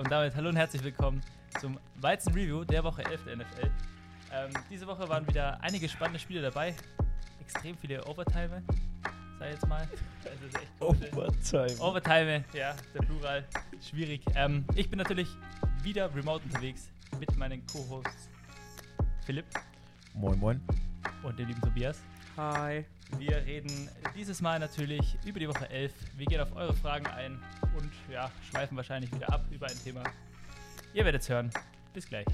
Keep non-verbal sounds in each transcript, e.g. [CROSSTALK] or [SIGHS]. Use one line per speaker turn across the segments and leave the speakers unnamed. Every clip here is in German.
und damit hallo und herzlich willkommen zum Weizen Review der Woche 11 der NFL. Ähm, diese Woche waren wieder einige spannende Spiele dabei. Extrem viele Overtime, sag ich jetzt mal. Also.
Overtime.
Overtime, ja, der Plural. Schwierig. Ähm, ich bin natürlich wieder remote unterwegs mit meinen Co-Hosts Philipp
Moin, moin.
und dem lieben Tobias.
Hi.
Wir reden dieses Mal natürlich über die Woche 11. Wir gehen auf eure Fragen ein und ja, schweifen wahrscheinlich wieder ab über ein Thema. Ihr werdet es hören. Bis gleich.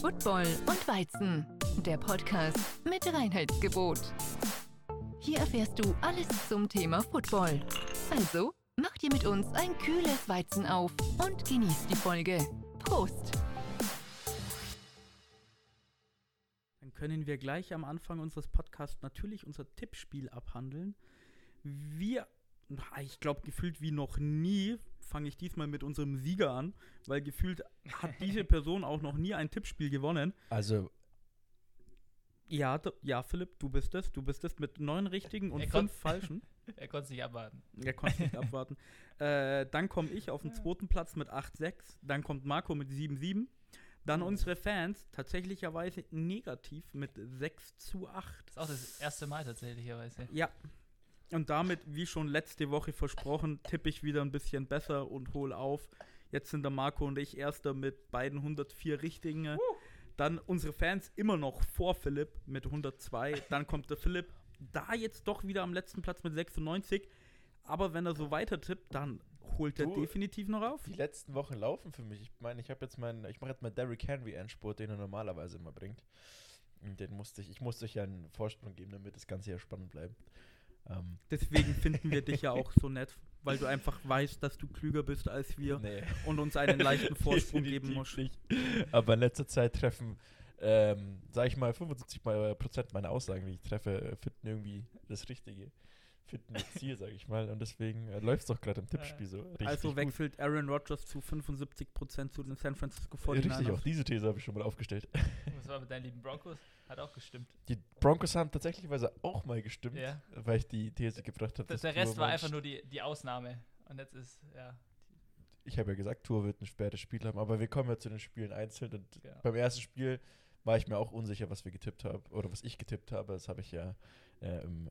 Football und Weizen, der Podcast mit Reinheitsgebot. Hier erfährst du alles zum Thema Football. Also, mach dir mit uns ein kühles Weizen auf und genieß die Folge. Prost!
Dann können wir gleich am Anfang unseres Podcasts natürlich unser Tippspiel abhandeln. Wir, ich glaube, gefühlt wie noch nie fange ich diesmal mit unserem Sieger an, weil gefühlt hat diese [LAUGHS] Person auch noch nie ein Tippspiel gewonnen.
Also,
Ja, ja, Philipp, du bist es. Du bist es mit neun richtigen und fünf falschen. [LAUGHS]
Er konnte es nicht abwarten.
Er konnte nicht [LAUGHS] abwarten. Äh, dann komme ich auf den zweiten Platz mit 8,6. Dann kommt Marco mit 7,7. Dann unsere Fans tatsächlicherweise negativ mit 6 zu 8.
Das ist auch das erste Mal tatsächlicherweise.
Ja. Und damit, wie schon letzte Woche versprochen, tippe ich wieder ein bisschen besser und hole auf. Jetzt sind der Marco und ich Erster mit beiden 104 Richtigen. Dann unsere Fans immer noch vor Philipp mit 102. Dann kommt der Philipp da jetzt doch wieder am letzten Platz mit 96. Aber wenn er so weiter tippt, dann holt er
Du-
definitiv noch auf.
die letzten Wochen laufen für mich. Ich meine, ich habe jetzt meinen, ich mache jetzt mal Derrick Henry Endspurt, den er normalerweise immer bringt. Den musste ich, ich musste euch ja einen Vorsprung geben, damit das Ganze ja spannend bleibt. Ähm,
Deswegen finden wir dich ja [LAUGHS] auch so nett, weil du einfach weißt, dass du klüger bist als wir
nee.
und uns einen leichten [LAUGHS] Vorsprung geben musst.
nicht. Aber in letzter Zeit treffen, ähm, sage ich mal, 75 mal Prozent meiner Aussagen, die ich treffe, äh, finden irgendwie das Richtige. Finden das Ziel, sage ich mal. Und deswegen äh, läuft es doch gerade im Tippspiel so. Richtig
also wechselt Aaron Rodgers zu 75% zu den San Francisco 49ers.
Richtig, auch diese These habe ich schon mal aufgestellt.
Was war mit deinen lieben Broncos? Hat auch gestimmt.
Die Broncos haben tatsächlicherweise auch mal gestimmt,
Ja.
weil ich die These gebracht habe.
Der, Rest war einfach nur die, die Ausnahme. Und jetzt ist, ja.
Ich habe ja gesagt, Tour wird ein spätes Spiel haben, aber wir kommen ja zu den Spielen einzeln. Und
Genau.
beim ersten Spiel war ich mir auch unsicher, was wir getippt haben oder was ich getippt habe. Das habe ich ja äh, im äh,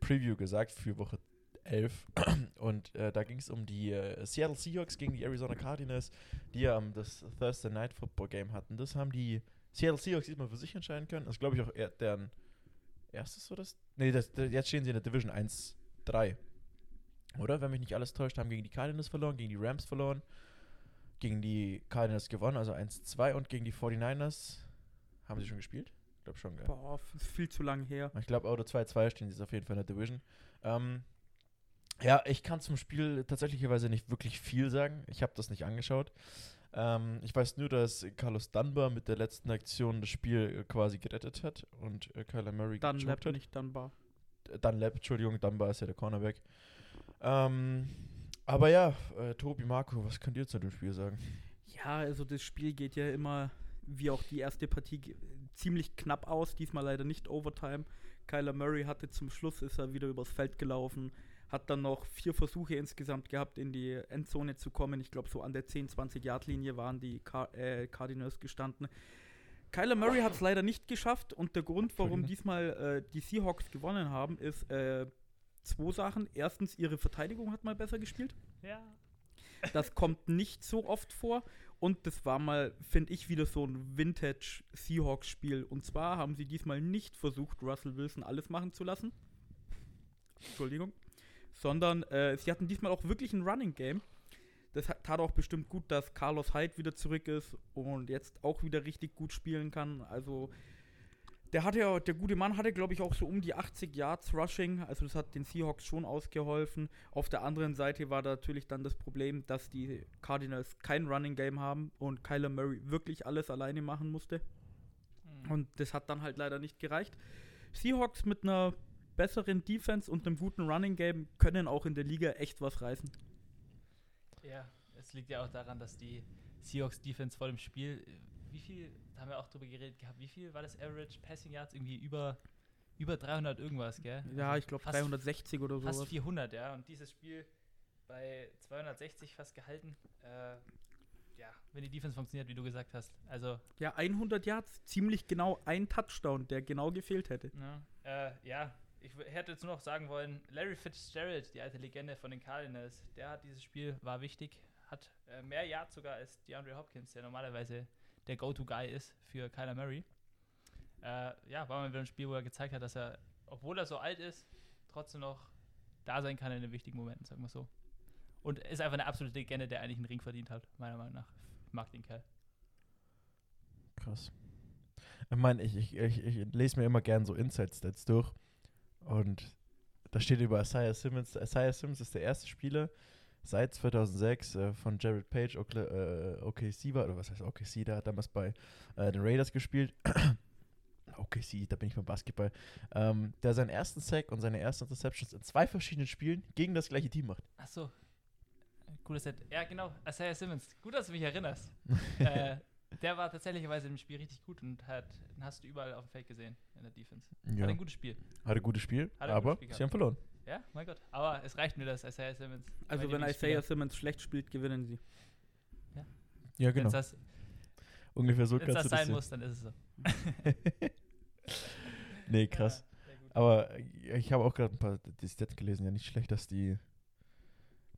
Preview gesagt für Woche 11. [CLEARS THROAT] Und äh, da ging es um die äh, Seattle Seahawks gegen die Arizona Cardinals, die ja ähm, das Thursday Night Football Game hatten. Das haben die Seattle Seahawks diesmal für sich entscheiden können. Das glaube ich, auch deren erstes oder das? Nee, das, das, jetzt stehen sie in der Division 1-3. Oder? Wenn mich nicht alles täuscht, haben gegen die Cardinals verloren, gegen die Rams verloren, gegen die Cardinals gewonnen, also 1-2 und gegen die 49ers haben sie schon gespielt? Ich glaube schon, gell?
Boah, viel zu lang her.
Ich glaube, Auto 2-2 stehen sie auf jeden Fall in der Division. Ähm, ja, ich kann zum Spiel tatsächlicherweise nicht wirklich viel sagen. Ich habe das nicht angeschaut. Ähm, ich weiß nur, dass Carlos Dunbar mit der letzten Aktion das Spiel äh, quasi gerettet hat und äh, Kyler Murray
Lab
hat.
nicht Dunbar.
Äh, Dunlap, Entschuldigung, Dunbar ist ja der Cornerback. Ähm, aber ja, äh, Tobi, Marco, was könnt ihr zu dem Spiel sagen?
Ja, also das Spiel geht ja immer, wie auch die erste Partie, ziemlich knapp aus. Diesmal leider nicht Overtime. Kyler Murray hatte zum Schluss, ist er wieder übers Feld gelaufen, hat dann noch vier Versuche insgesamt gehabt, in die Endzone zu kommen. Ich glaube, so an der 10-20-Yard-Linie waren die Car äh, Cardinals gestanden. Kyler Murray hat es leider nicht geschafft und der Grund, warum
Entschuldigung.
diesmal äh, die Seahawks gewonnen haben, ist äh, zwei Sachen. Erstens, ihre Verteidigung hat mal besser gespielt.
Ja.
Das kommt nicht so oft vor. Und das war mal, finde ich, wieder so ein Vintage Seahawks-Spiel. Und zwar haben sie diesmal nicht versucht, Russell Wilson alles machen zu lassen. Entschuldigung. Sondern äh, sie hatten diesmal auch wirklich ein Running Game. Das tat auch bestimmt gut, dass Carlos Hyde wieder zurück ist und jetzt auch wieder richtig gut spielen kann. Also der hatte ja, der gute Mann hatte, glaube ich, auch so um die 80 Yards Rushing. Also das hat den Seahawks schon ausgeholfen. Auf der anderen Seite war da natürlich dann das Problem, dass die Cardinals kein Running Game haben und Kyler Murray wirklich alles alleine machen musste.
Hm.
Und das hat dann halt leider nicht gereicht. Seahawks mit einer besseren Defense und einem guten Running Game können auch in der Liga echt was reißen.
Ja, es liegt ja auch daran, dass die Seahawks Defense vor dem Spiel wie viel, da haben wir auch drüber geredet gehabt, wie viel war das Average Passing Yards? Irgendwie über, über 300 irgendwas, gell?
Ja,
Also
ich glaube
fast-
360 oder
Fast
sowas.
400, ja. Und dieses Spiel bei 260 fast gehalten. Äh, ja, wenn die Defense funktioniert, wie du gesagt hast. Also,
Ja, 100 Yards, ziemlich genau ein Touchdown, der genau gefehlt hätte.
ne, äh, ja, ich hätte jetzt nur noch sagen wollen, Larry Fitzgerald, die alte Legende von den Cardinals, der hat dieses Spiel, war wichtig, hat äh, mehr Yards sogar als DeAndre Hopkins, der normalerweise der Go-To-Guy ist für Kyler Murray. Äh, ja, war mal wieder ein Spiel, wo er gezeigt hat, dass er, obwohl er so alt ist, trotzdem noch da sein kann in den wichtigen Momenten, sagen wir so. Und ist einfach eine absolute Legende, der eigentlich einen Ring verdient hat, meiner Meinung nach. Ich mag den Kerl.
Krass. Ich meine, ich, ich, ich, ich lese mir immer gern so Inside-Stats durch. Und da steht über Isaiah Simmons. Isaiah Simmons ist der erste Spieler seit 2006 äh, von Jared Page, Okla äh, OKC war, oder was heißt OKC, der hat damals bei äh, den Raiders gespielt. [COUGHS] OKC, da bin ich beim Basketball. Ähm, der seinen ersten Sack und seine ersten Interceptions in zwei verschiedenen Spielen gegen das gleiche Team macht.
Ach so. Cooles Set. Ja, genau. Isaiah Simmons. Gut, dass du mich erinnerst. [LAUGHS] äh, der war tatsächlicherweise im Spiel richtig gut und hat, den hast du überall auf dem Feld gesehen in der Defense.
Ja.
Hat ein gutes Spiel.
Hatte ein gutes Spiel,
Hat
aber
gutes Spiel
sie haben verloren.
Ja, mein Gott. Aber es reicht mir, dass Isaiah Simmons.
Also wenn Isaiah Simmons schlecht spielt, gewinnen sie.
Ja,
Wenn
genau.
das,
Ungefähr so kannst
das
du das
sein
sehen.
muss, dann ist es so. [LAUGHS]
nee, krass.
Ja.
Aber ich habe auch gerade ein paar die Stats gelesen, ja nicht schlecht, dass die,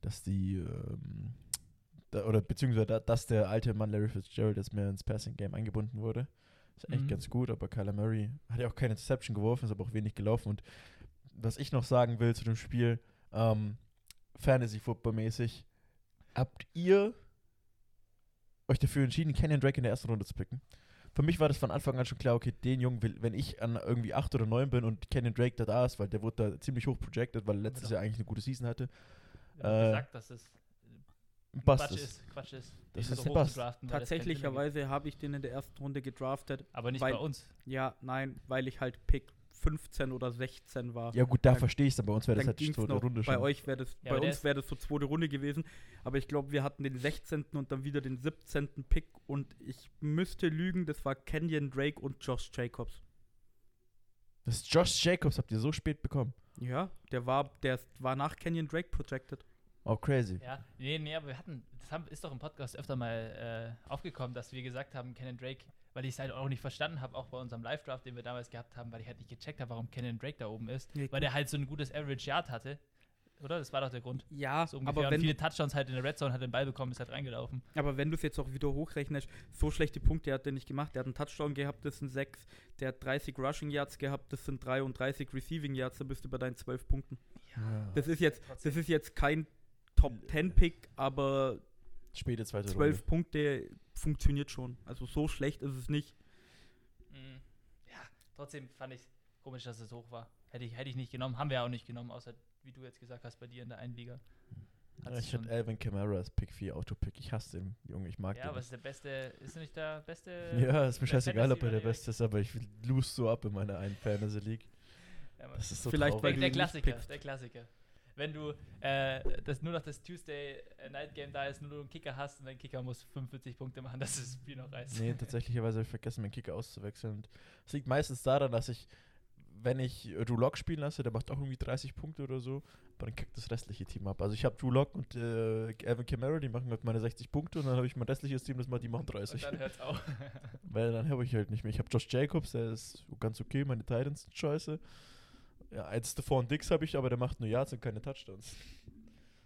dass die, ähm, da, oder beziehungsweise da, dass der alte Mann Larry Fitzgerald jetzt mehr ins Passing Game eingebunden wurde. Ist echt
Mhm.
ganz gut, aber Kyler Murray hat ja auch keine Interception geworfen, ist aber auch wenig gelaufen. Und was ich noch sagen will zu dem Spiel, ähm, Fantasy-Football-mäßig, habt ihr euch dafür entschieden, Kenyon Drake in der ersten Runde zu picken? Für mich war das von Anfang an schon klar, okay, den Jungen will, wenn ich an irgendwie 8 oder 9 bin und Kenyon Drake da da ist, weil der wurde da ziemlich hoch projected, weil er letztes
doch.
Jahr eigentlich eine gute Season hatte.
Haben
äh,
gesagt, dass es
Bust
Quatsch
ist.
ist. Quatsch ist.
Das ist
so
ein Bust.
Tatsächlicherweise habe ich den in der ersten Runde gedraftet.
Aber nicht
weil-
bei uns.
Ja, nein, weil ich halt Pick 15 oder 16 war.
Ja gut, da
Dann-
verstehe ich es, bei uns wäre das halt
ging's
zweite
noch.
Runde
bei
schon.
euch wäre das,
Ja,
bei uns wäre das so zweite Runde gewesen. Aber ich glaube, wir hatten den 16. und dann wieder den 17. Pick und ich müsste lügen, das war Kenyon Drake und Josh Jacobs.
Das ist Josh Jacobs habt ihr so spät bekommen.
Ja, der war, der war nach Kenyon Drake projected.
Oh, crazy.
Ja, nee, nee, aber wir hatten, das haben, ist doch im Podcast öfter mal äh, aufgekommen, dass wir gesagt haben, Kenan Drake, weil ich es halt auch nicht verstanden habe, auch bei unserem Live-Draft, den wir damals gehabt haben, weil ich halt nicht gecheckt habe, warum Kenan Drake da oben ist,
Ja,
weil der halt so ein gutes Average Yard hatte. Oder? Das war doch der Grund.
Ja,
So
aber
und
wenn,
viele Touchdowns halt in der Red Zone, hat den Ball bekommen, ist halt reingelaufen.
aber wenn du es jetzt auch wieder hochrechnest, so schlechte Punkte hat er nicht gemacht. Der hat einen Touchdown gehabt, das sind 6. Der hat 30 Rushing Yards gehabt, das sind 33 Receiving Yards, da bist du bei deinen 12 Punkten.
Ja.
Das ist jetzt, das ist jetzt kein Top 10 Pick, aber
Späte zweite
12
Runde.
Punkte funktioniert schon. Also so schlecht ist es nicht.
Mhm. Ja, trotzdem fand ich komisch, dass es hoch war. Hätte ich, hätte ich nicht genommen, haben wir ja auch nicht genommen, außer wie du jetzt gesagt hast, bei dir in der Einliga.
Ja, ich
schon-
hatte Alvin Kamara als Pick 4 Autopick. Ich hasse den Junge, ich mag
Ja,
den.
aber
nicht.
ist der beste, ist er nicht der beste?
Ja, ist mir scheißegal, ob er der Beste ist, aber ich lose so ab in meiner einen Fantasy League.
Ja.
Das ist so
Vielleicht,
traurig.
der Klassiker, der Klassiker. Wenn du äh, das, nur noch das Tuesday äh, Night Game da ist, nur du einen Kicker hast und dein Kicker muss 45 Punkte machen, dass [LAUGHS] das Spiel noch reißt.
Nee, tatsächlicherweise habe ich vergessen, meinen Kicker auszuwechseln. Und Es liegt meistens daran, dass ich, wenn ich Drew Lock spielen lasse, der macht auch irgendwie 30 Punkte oder so, aber dann kackt das restliche Team ab. Also ich habe Drew Lock und äh, Alvin Kamara, die machen halt meine 60 Punkte und dann habe ich mein restliches Team, das macht, die machen
Und
30.
dann hört's auf. [LAUGHS]
Weil dann habe ich halt nicht mehr. Ich habe Josh Jacobs, der ist ganz okay, meine Titans sind scheiße. Ja, als Stephon Dix habe ich, aber der macht nur Yards und keine Touchdowns.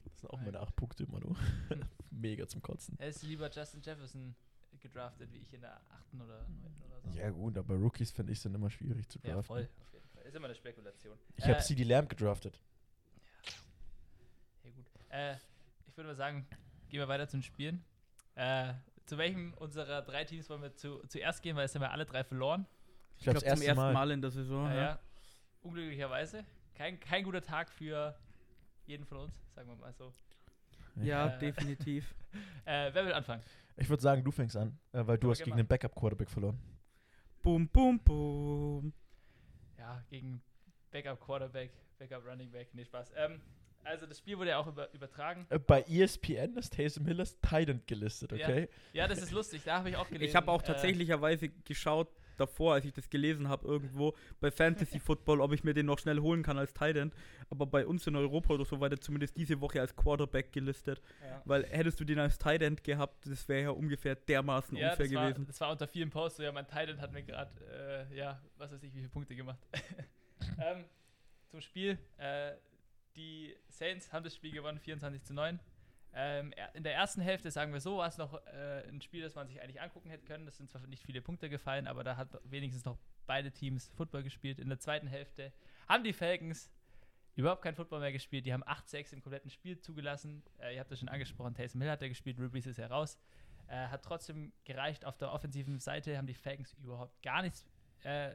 Das sind auch meine 8 Punkte immer nur. [LAUGHS] Mega zum Kotzen.
er ist lieber Justin Jefferson gedraftet, wie ich in der 8. oder 9. oder so.
Ja gut, aber Rookies finde ich sind immer schwierig zu draften.
Ja, voll. Auf jeden Fall. Ist immer eine Spekulation.
Ich habe
Äh,
CD Lamb gedraftet.
Ja, gut. Äh, ich würde mal sagen, gehen wir weiter zum Spielen. Äh, zu welchem unserer drei Teams wollen wir zu, zuerst gehen, weil es haben wir alle drei verloren.
Ich
Ich
glaube,
zum
erste
ersten
Mal.
Mal. in der Saison.
Ja,
ja.
Ja. Unglücklicherweise. Kein, kein guter Tag für jeden von uns, sagen wir mal so.
Ja,
Äh,
definitiv. [LAUGHS]
Äh, wer will anfangen?
Ich würde sagen, du fängst an, äh, weil du
wir
hast gegen
machen.
den Backup-Quarterback verloren.
boom, boom, boom.
Ja, gegen Backup Quarterback, Backup Running Back. Nee, Spaß. Ähm, Also das Spiel wurde ja auch über, übertragen.
Äh, Bei ESPN ist Taysom Hill als Titan gelistet,
Ja.
okay?
Ja, das ist lustig, da habe ich auch gelesen.
Ich habe auch
äh,
tatsächlicherweise geschaut davor, als ich das gelesen habe, irgendwo bei Fantasy Football, ob ich mir den noch schnell holen kann als Tight End. Aber bei uns in Europa oder so war der zumindest diese Woche als Quarterback gelistet.
Ja.
Weil hättest du den als Tight End gehabt, das wäre ja ungefähr dermaßen
Ja,
unfair
das war,
gewesen.
das war unter vielen Posts so, ja, mein Titan hat mir gerade, äh, ja, was weiß ich, wie viele Punkte gemacht. [LAUGHS] ähm, zum Spiel. Äh, die Saints haben das Spiel gewonnen, 24 zu 9. Ähm, in der ersten Hälfte, sagen wir so, war es noch äh, ein Spiel, das man sich eigentlich angucken hätte können. Es sind zwar nicht viele Punkte gefallen, aber da hat wenigstens noch beide Teams Football gespielt. In der zweiten Hälfte haben die Falcons überhaupt kein Football mehr gespielt. Die haben 8-6 im kompletten Spiel zugelassen. Äh, ihr habt das schon angesprochen, Taysom Hill hat er gespielt, Rubies ist heraus. Äh, hat trotzdem gereicht. Auf der offensiven Seite haben die Falcons überhaupt gar nichts äh,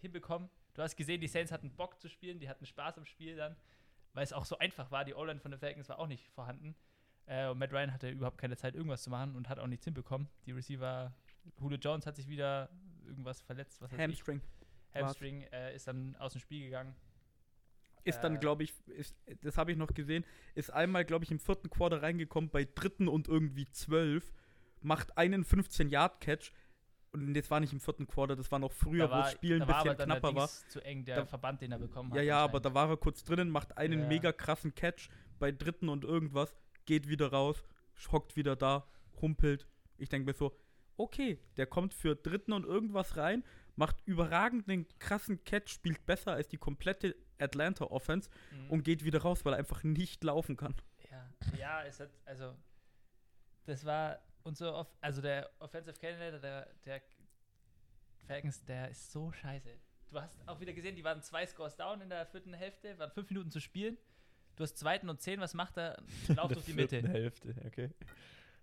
hinbekommen. Du hast gesehen, die Saints hatten Bock zu spielen, die hatten Spaß am Spiel dann, weil es auch so einfach war. Die O-Line von den Falcons war auch nicht vorhanden. Äh, und Matt Ryan hatte überhaupt keine Zeit, irgendwas zu machen und hat auch nichts hinbekommen. Die Receiver, Julio Jones hat sich wieder irgendwas verletzt, was.
Hamstring.
Hamstring äh, ist dann aus dem Spiel gegangen.
Ist dann,
Äh.
glaube ich, ist, das habe ich noch gesehen, ist einmal, glaube ich, im vierten Quarter reingekommen, bei dritten und irgendwie zwölf, macht einen 15-Yard-Catch. Und das war nicht im vierten Quarter, das war noch früher, wo
war,
das Spiel ein bisschen knapper war.
zu eng, der
Da-
Verband, den er bekommen hat.
Ja, ja, aber da war er kurz drinnen, macht einen
Ja.
mega krassen Catch bei dritten und irgendwas, geht wieder raus, hockt wieder da, humpelt. Ich denke mir so, okay, der kommt für dritten und irgendwas rein, macht überragend den krassen Catch, spielt besser als die komplette Atlanta Offense
Mhm.
und geht wieder raus, weil er einfach nicht laufen kann.
Ja, ja, es hat, also, das war unser, Off also der Offensive Candidate, der, der Falcons, der ist so scheiße. Du hast auch wieder gesehen, die waren zwei Scores down in der vierten Hälfte, waren fünf Minuten zu spielen. Du hast zweiten und zehn, was macht er? Lauf
In
durch die
der
Mitte.
vierten Hälfte, okay.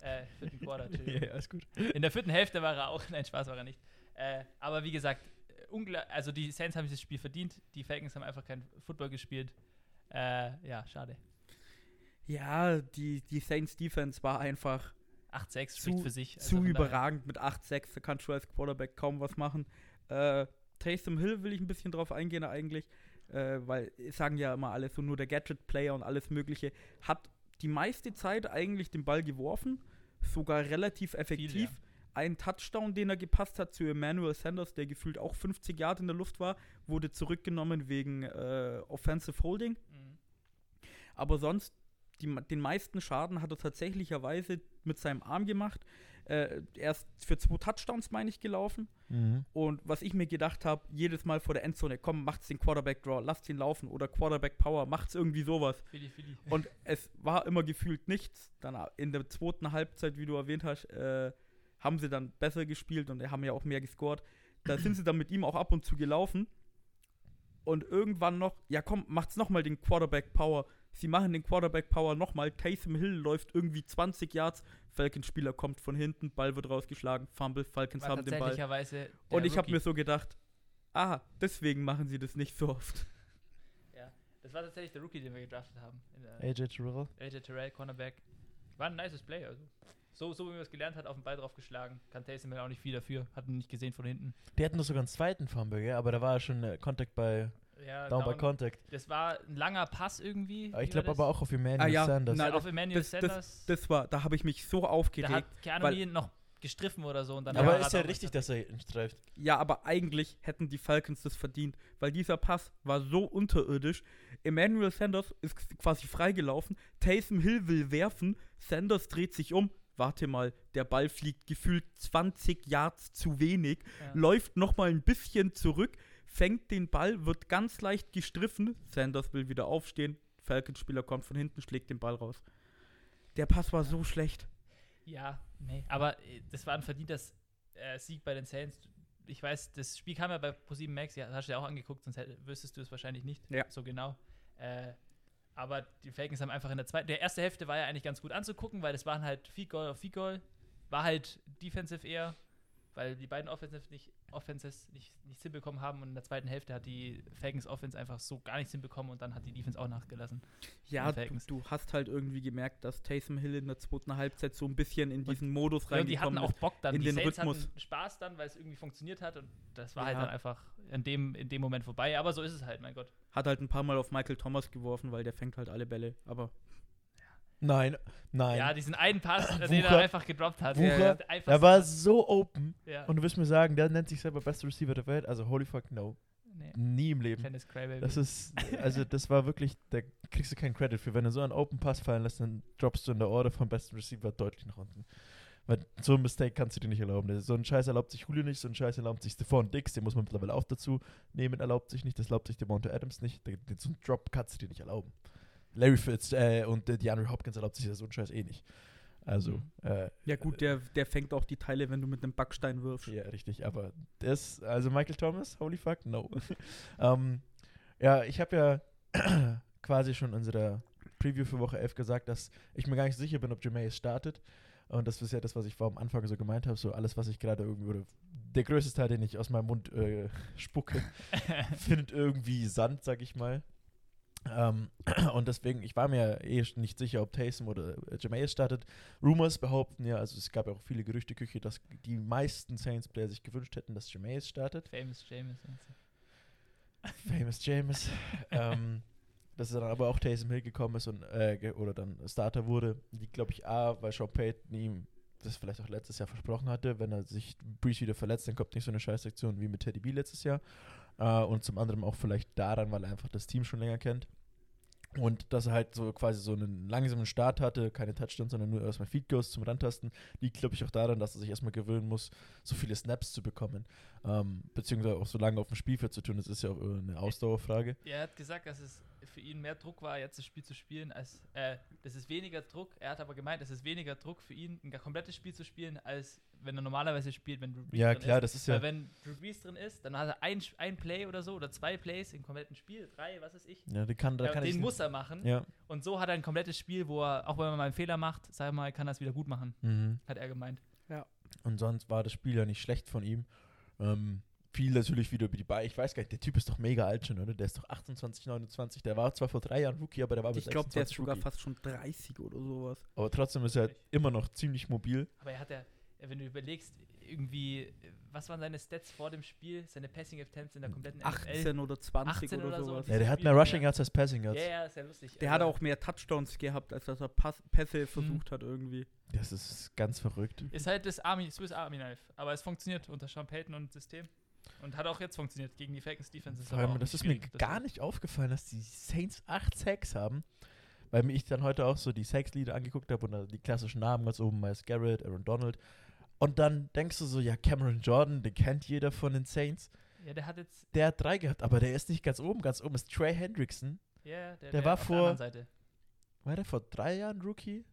Äh, vierten Quarter, [LAUGHS]
ja,
Entschuldigung.
ja, ist gut.
In der vierten Hälfte war er auch, [LAUGHS] nein, Spaß war er nicht. Äh, aber wie gesagt, äh, also die Saints haben dieses Spiel verdient, die Falcons haben einfach kein Football gespielt. Äh, ja, schade.
Ja, die, die Saints Defense war einfach
8-6
Zu-
spricht für sich. also
zu überragend mit 8-6. Da kannst du als Quarterback kaum was machen. Äh, Taysom Hill will ich ein bisschen drauf eingehen eigentlich, äh, weil es sagen ja immer alle so nur der Gadget-Player und alles Mögliche. Hat die meiste Zeit eigentlich den Ball geworfen, sogar relativ effektiv.
ja.
Ein Touchdown, den er gepasst hat zu Emmanuel Sanders, der gefühlt auch 50 Yard in der Luft war, wurde zurückgenommen wegen äh, Offensive Holding.
Mhm.
Aber sonst, die, den meisten Schaden hat er tatsächlicherweise mit seinem Arm gemacht. Äh, er ist für zwei Touchdowns, meine ich, gelaufen.
Mhm.
Und was ich mir gedacht habe, jedes Mal vor der Endzone, komm, macht's den Quarterback-Draw, lasst ihn laufen oder Quarterback-Power, macht's irgendwie sowas.
Fili, Fili.
Und es war immer gefühlt nichts. Dann a- in der zweiten Halbzeit, wie du erwähnt hast, äh, haben sie dann besser gespielt und haben ja auch mehr gescored. Da sind sie dann mit ihm auch ab und zu gelaufen. Und irgendwann noch, ja komm, macht's nochmal den Quarterback Power. Sie machen den Quarterback Power nochmal. Taysom Hill läuft irgendwie 20 Yards. Falcons-Spieler kommt von hinten, Ball wird rausgeschlagen, Fumble, Falcons
War
haben den Ball. Und ich habe mir so gedacht, ah, deswegen machen sie das nicht so oft. [LAUGHS]
Ja, das war tatsächlich der Rookie, den wir gedraftet haben.
AJ Terrell.
AJ Terrell, Cornerback. War ein nices Play, also. So, so wie man es gelernt hat, auf den Ball drauf geschlagen. Kann Taysom Hill auch nicht viel dafür. Hat ihn nicht gesehen von hinten.
Die hatten doch sogar einen zweiten Fumble, gell? aber da war schon äh, Contact bei
Ja,
Down by Contact.
Das war ein langer Pass irgendwie.
Aber Ich glaube aber
das?
auch auf Emmanuel
Ah, ja.
Sanders.
Ja, auf Emmanuel
das- das-
Sanders.
Das war, da habe ich mich so
da
aufgeregt.
hat Keanu
weil-
noch gestriffen oder so. Und dann
aber ist ja richtig, dass er ihn streift.
Ja, aber eigentlich hätten die Falcons das verdient, weil dieser Pass war so unterirdisch. Emmanuel Sanders ist quasi freigelaufen. Taysom Hill will werfen. Sanders dreht sich um. Warte mal, der Ball fliegt gefühlt 20 Yards zu wenig.
Ja.
Läuft nochmal ein bisschen zurück, fängt den Ball, wird ganz leicht gestriffen. Sanders will wieder aufstehen. Falcons-Spieler kommt von hinten, schlägt den Ball raus. Der Pass war so schlecht.
Ja, nee. Aber äh, das war ein verdienter äh, Sieg bei den Saints. Ich weiß, das Spiel kam ja bei ProSieben Max, ja, hast du ja auch angeguckt, sonst hätt, wüsstest du es wahrscheinlich nicht
Ja.
so genau. Äh, aber die Falcons haben einfach in der zweiten, der erste Hälfte war ja eigentlich ganz gut anzugucken, weil das waren halt Field Goal auf Field Goal, war halt defensive eher. weil die beiden Offensive nicht, Offenses nicht, nichts hinbekommen haben und in der zweiten Hälfte hat die Falcons Offense einfach so gar nichts hinbekommen und dann hat die Defense auch nachgelassen.
Ja, du, du hast halt irgendwie gemerkt, dass Taysom Hill in der zweiten Halbzeit so ein bisschen in diesen Modus
Ja, und die hatten
reingekommen
auch
ist.
Bock dann.
in
die
den
Saints
Rhythmus.
hatten Spaß dann, weil es irgendwie funktioniert hat und das war halt
Ja.
dann einfach in dem, in dem Moment vorbei. Aber so ist es halt, mein Gott.
Hat halt ein paar Mal auf Michael Thomas geworfen, weil der fängt halt alle Bälle. Aber
Nein, nein.
Ja, diesen einen Pass, äh, den er
Wucher.
einfach gedroppt hat.
Wucher.
Ja, einfach
er war so open.
ja.
Und du wirst mir sagen, der nennt sich selber bester Receiver der Welt. Also holy fuck no.
nee.
Nie im Leben.
Dennis Crybaby.
Das ist, also das war wirklich, da kriegst du keinen Credit für. Wenn du so einen Open Pass fallen lässt, dann droppst du in der Order vom besten Receiver deutlich nach unten. Weil so ein Mistake kannst du dir nicht erlauben. So ein Scheiß erlaubt sich Julio nicht, so ein Scheiß erlaubt sich Stephon Dix, den muss man mittlerweile auch dazu nehmen, erlaubt sich nicht, das erlaubt sich Devonta Adams nicht. Den- den- So einen Drop kannst du dir nicht erlauben. Larry Fitz äh, und äh, DeAndre Hopkins erlaubt sich ja so einen Scheiß eh nicht. Also,
Mhm.
äh,
ja gut, der, der fängt auch die Teile, wenn du mit einem Backstein wirfst.
ja, richtig, aber das, also Michael Thomas, holy fuck, no. [LAUGHS] ähm, ja, ich habe ja [CLEARS THROAT] quasi schon in unserer Preview für Woche 11 gesagt, dass ich mir gar nicht sicher bin, ob Jameis startet. Und das ist ja das, was ich vor am Anfang so gemeint habe, so alles, was ich gerade irgendwie, oder der größte Teil, den ich aus meinem Mund äh, spucke, [LAUGHS] findet irgendwie Sand, sag ich mal. Ähm, [CLEARS THROAT] und deswegen, ich war mir eh nicht sicher, ob Taysom oder äh, Jameis startet. Rumors behaupten ja, also es gab ja auch viele Gerüchteküche, dass die meisten Saints-Player sich gewünscht hätten, dass Jameis startet.
Famous James.
Famous James. [LAUGHS] ähm, dass er dann aber auch Taysom Hill gekommen ist und äh, oder dann Starter wurde. Die glaube ich A, weil Sean Payton ihm das vielleicht auch letztes Jahr versprochen hatte, wenn er sich Breeze wieder verletzt, dann kommt nicht so eine Scheißsektion wie mit Teddy B letztes Jahr. Äh, und zum anderen auch vielleicht daran, weil er einfach das Team schon länger kennt. Und dass er halt so quasi so einen langsamen Start hatte, keine Touchdowns, sondern nur erstmal Feed Goes zum Rantasten, liegt, glaube ich, auch daran, dass er sich erstmal gewöhnen muss, so viele Snaps zu bekommen. Ähm, beziehungsweise auch so lange auf dem Spielfeld zu tun. Das ist ja auch eine Ausdauerfrage.
Er hat gesagt, dass es für ihn mehr Druck war, jetzt das Spiel zu spielen, als äh, das ist weniger Druck. Er hat aber gemeint, es ist weniger Druck für ihn, ein komplettes Spiel zu spielen, als wenn er normalerweise spielt, wenn Drew Brees
Ja,
drin
klar,
ist.
das ist
Weil
ja.
wenn Drew Brees drin ist, dann hat er ein, ein Play oder so oder zwei Plays im kompletten Spiel, drei, was weiß ich.
Ja, die kann, da
Ja,
kann
den
ich
muss er machen.
Ja.
Und so hat er ein komplettes Spiel, wo er, auch wenn man mal einen Fehler macht, sag mal, kann er es wieder gut machen,
Mhm.
hat er gemeint.
Und sonst war das Spiel ja nicht schlecht von ihm. Ähm, viel natürlich wieder über die Beine. Ich weiß gar nicht, der Typ ist doch mega alt schon, oder? Der ist doch 28, 29. Der war zwar vor drei Jahren Rookie, aber der war bis
Ich glaube, der ist
26
sogar
Rookie.
fast schon 30 oder sowas.
Aber trotzdem ist er immer noch ziemlich mobil.
Aber er hat ja, wenn du überlegst, irgendwie, was waren seine Stats vor dem Spiel, seine Passing Attempts in der kompletten NFL?
18 oder 20
18
oder,
oder so.
sowas.
Ja, der hat mehr Rushing
ja.
Yards als Passing
Ja,
Yards.
ja, ist ja lustig.
Der hat
Also,
auch mehr Touchdowns gehabt, als dass er Pass Pässe versucht hat irgendwie.
Das ist ganz verrückt.
Ist halt das Army, Swiss Army Knife. Aber es funktioniert unter Sean Payton und System. Und hat auch jetzt funktioniert gegen die Falcons Defense.
Vor
aber
allem, das ist mir gar nicht aufgefallen, dass die Saints 8 Sacks haben. Weil mir ich dann heute auch so die Sacks-Lieder angeguckt habe und die klassischen Namen ganz oben, Miles Garrett, Aaron Donald. Und dann denkst du so, ja, Cameron Jordan, den kennt jeder von den Saints.
Ja, der hat jetzt.
Der hat drei gehabt, aber der ist nicht ganz oben. Ganz oben ist Trey Hendrickson.
Ja, der,
Der war
auf
vor-
Der.
War der vor drei Jahren Rookie?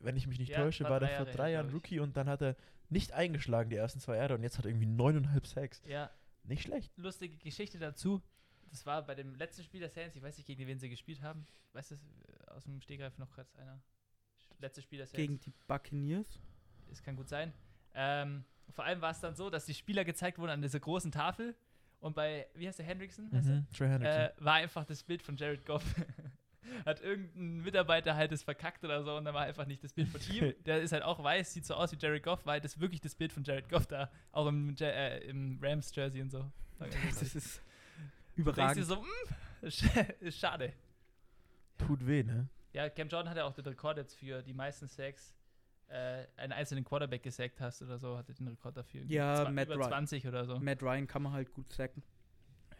Wenn ich mich nicht
Ja,
täusche,
war
war der vor drei Jahren. Rookie und dann hat er nicht eingeschlagen die ersten zwei Jahre und jetzt hat er irgendwie neuneinhalb Sacks.
Ja,
Nicht schlecht.
lustige Geschichte dazu. Das war bei dem letzten Spiel der Saints. Ich weiß nicht, gegen wen sie gespielt haben. Weißt du, äh, aus dem Stegreif noch kurz einer? Letztes Spiel der Saints.
Gegen die Buccaneers.
Es kann gut sein. Ähm, vor allem war es dann so, dass die Spieler gezeigt wurden an dieser großen Tafel. Und bei, wie heißt der, Hendrickson? Heißt
Mhm. Trey? Hendrickson.
Äh, war einfach das Bild von Jared Goff. [LAUGHS] Hat irgendein Mitarbeiter halt das verkackt oder so und da war einfach nicht das Bild von ihm. [LAUGHS] Der ist halt auch weiß, sieht so aus wie Jared Goff, halt das wirklich das Bild von Jared Goff da. Auch im, äh, im Rams-Jersey und so. [LAUGHS]
Das ist
denkst dir
überragend.
so, "Mm, sch- ist schade.
Tut weh, ne?
Ja, Cam Jordan hat ja auch den Rekord jetzt für die meisten Sacks, äh, einen einzelnen Quarterback gesackt hast oder so, hatte den Rekord dafür.
Ja,
zwa-
Matt
über
Ryan.
20 oder so.
Matt Ryan kann man halt gut sacken.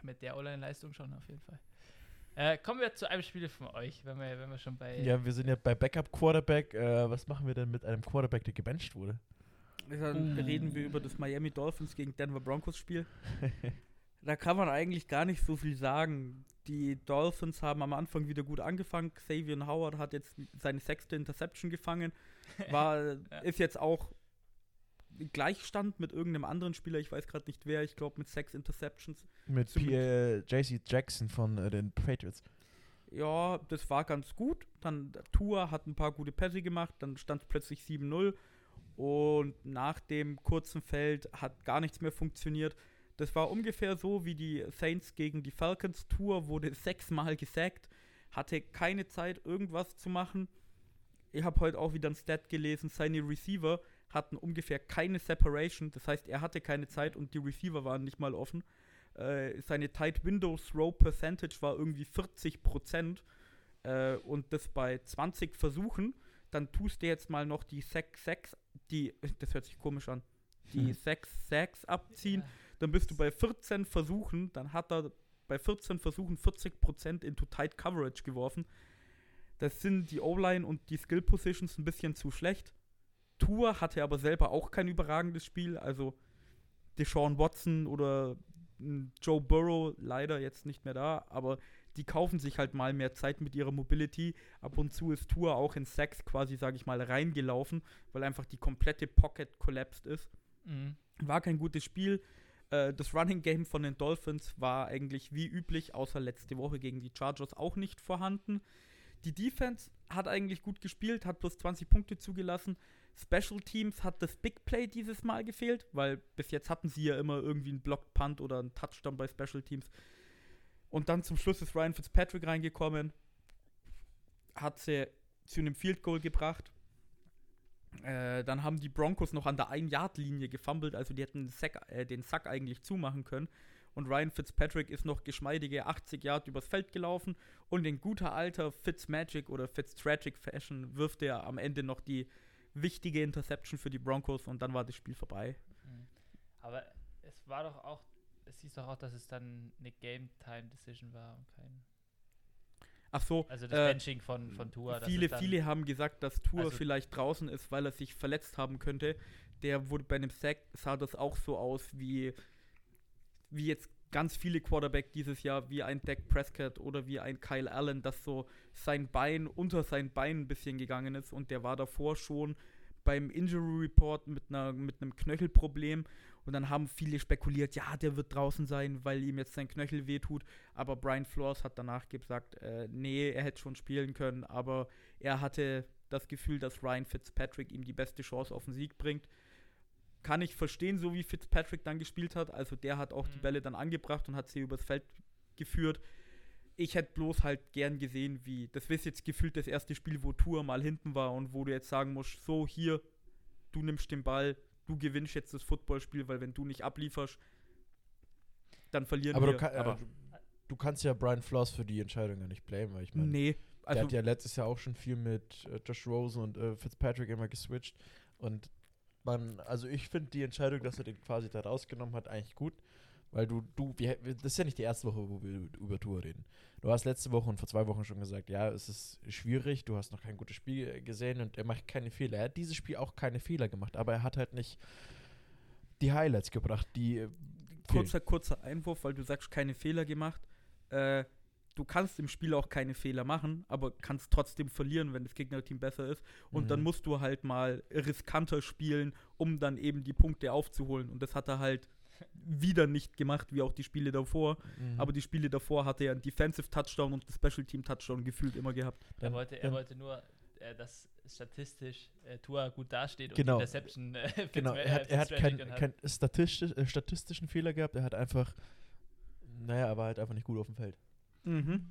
Mit der Online-Leistung schon auf jeden Fall. Äh, kommen wir zu einem Spiel von euch, wenn wir, wenn wir schon bei.
Ja, wir sind ja bei Backup Quarterback. Äh, was machen wir denn mit einem Quarterback, der gebencht wurde?
Dann
Uh.
reden wir über das Miami Dolphins gegen Denver Broncos Spiel. [LAUGHS] Da kann man eigentlich gar nicht so viel sagen. Die Dolphins haben am Anfang wieder gut angefangen. Xavier Howard hat jetzt seine sechste Interception gefangen. War, [LAUGHS]
Ja.
ist jetzt auch Gleichstand mit irgendeinem anderen Spieler. Ich weiß gerade nicht wer. Ich glaube mit sechs Interceptions.
Mit äh, JC Jackson von äh, den Patriots.
Ja, das war ganz gut. Dann Tua hat ein paar gute Pässe gemacht. Dann stand es plötzlich 7-0. Und nach dem kurzen Feld hat gar nichts mehr funktioniert. Das war ungefähr so wie die Saints gegen die Falcons Tour, wurde [LAUGHS] sechsmal gesackt, hatte keine Zeit, irgendwas zu machen. Ich habe heute auch wieder ein Stat gelesen, seine Receiver hatten ungefähr keine Separation, das heißt, er hatte keine Zeit und die Receiver waren nicht mal offen. Äh, seine Tight Window Throw Percentage war irgendwie 40 Prozent äh, und das bei 20 Versuchen. Dann tust du jetzt mal noch die 6 6 die [LAUGHS] das hört sich komisch an. Die [LAUGHS] 6 6 abziehen, dann bist du bei 14 Versuchen, dann hat er bei 14 Versuchen 40 Prozent into Tight Coverage geworfen. Das sind die O-Line und die Skill Positions ein bisschen zu schlecht. Tour hatte aber selber auch kein überragendes Spiel. Also Deshaun Watson oder Joe Burrow leider jetzt nicht mehr da, aber die kaufen sich halt mal mehr Zeit mit ihrer Mobility. Ab und zu ist Tour auch in Sacks quasi, sage ich mal, reingelaufen, weil einfach die komplette Pocket collapsed ist.
Mhm.
War kein gutes Spiel. Äh, Das Running Game von den Dolphins war eigentlich wie üblich, außer letzte Woche gegen die Chargers auch nicht vorhanden. Die Defense hat eigentlich gut gespielt, hat plus 20 Punkte zugelassen. Special Teams hat das Big Play dieses Mal gefehlt, weil bis jetzt hatten sie ja immer irgendwie einen Blocked Punt oder einen Touchdown bei Special Teams. Und dann zum Schluss ist Ryan Fitzpatrick reingekommen, hat sie zu einem Field Goal gebracht. Äh, dann haben die Broncos noch an der 1-Yard-Linie gefummelt, also die hätten den Sack, äh, den Sack eigentlich zumachen können. Und Ryan Fitzpatrick ist noch geschmeidige 80 Yard übers Feld gelaufen und in guter alter Fitzmagic oder Fitztragic Fashion wirft er am Ende noch die wichtige Interception für die Broncos und dann war das Spiel vorbei.
Mhm. Aber es war doch auch, es hieß doch auch, dass es dann eine Game-Time-Decision war und kein.
Ach so,
Also das
Äh,
Benching von, von dass
viele, viele haben gesagt, dass Tour
Also-
vielleicht draußen ist, weil er sich verletzt haben könnte. Der wurde bei einem Sack, sah das auch so aus wie, wie jetzt ganz viele Quarterback dieses Jahr, wie ein Dak Prescott oder wie ein Kyle Allen, dass so sein Bein unter sein Bein ein bisschen gegangen ist und der war davor schon beim Injury Report mit, einer, mit einem Knöchelproblem und dann haben viele spekuliert, ja, der wird draußen sein, weil ihm jetzt sein Knöchel wehtut. Aber Brian Flores hat danach gesagt, äh, nee, er hätte schon spielen können, aber er hatte das Gefühl, dass Ryan Fitzpatrick ihm die beste Chance auf den Sieg bringt. Kann ich verstehen, so wie Fitzpatrick dann gespielt hat. Also der hat auch die
Mhm.
Bälle dann angebracht und hat sie übers Feld geführt. Ich hätte bloß halt gern gesehen, wie, das ist jetzt gefühlt das erste Spiel, wo Tour mal hinten war und wo du jetzt sagen musst, so hier, du nimmst den Ball, du gewinnst jetzt das Footballspiel, weil wenn du nicht ablieferst, dann verlieren
Aber
wir.
du, kann,
aber
äh, du kannst ja Brian Floss für die Entscheidung ja nicht blamen, weil ich meine,
nee,
der
also
hat ja letztes Jahr auch schon viel mit äh, Josh Rosen und äh, Fitzpatrick immer geswitcht. Und man, also ich finde die Entscheidung, dass er den quasi da rausgenommen hat, eigentlich gut. Weil du, du, wir, das ist ja nicht die erste Woche, wo wir über Tour reden. Du hast letzte Woche und vor zwei Wochen schon gesagt, ja, es ist schwierig, du hast noch kein gutes Spiel gesehen und er macht keine Fehler. Er hat dieses Spiel auch keine Fehler gemacht, aber er hat halt nicht die Highlights gebracht, die äh,
kurzer, kurzer Einwurf, weil du sagst, keine Fehler gemacht. Äh, du kannst im Spiel auch keine Fehler machen, aber kannst trotzdem verlieren, wenn das Gegnerteam besser ist. Und dann
Mhm.
musst du halt mal riskanter spielen, um dann eben die Punkte aufzuholen. Und das hat er halt wieder nicht gemacht, wie auch die Spiele davor.
Mhm.
Aber die Spiele davor hatte er einen Defensive Touchdown und einen Special Team Touchdown gefühlt immer gehabt.
Er
Dann-
wollte, er
dann-
wollte nur, äh, dass statistisch äh, Tua gut dasteht
Genau.
und die Interception äh, [LAUGHS] Fitz-
Genau,
äh,
er hat, er hat keinen
dann
kein statistisch, äh, statistischen Fehler gehabt, er hat einfach, naja, er war halt einfach nicht gut auf dem Feld.
Mhm.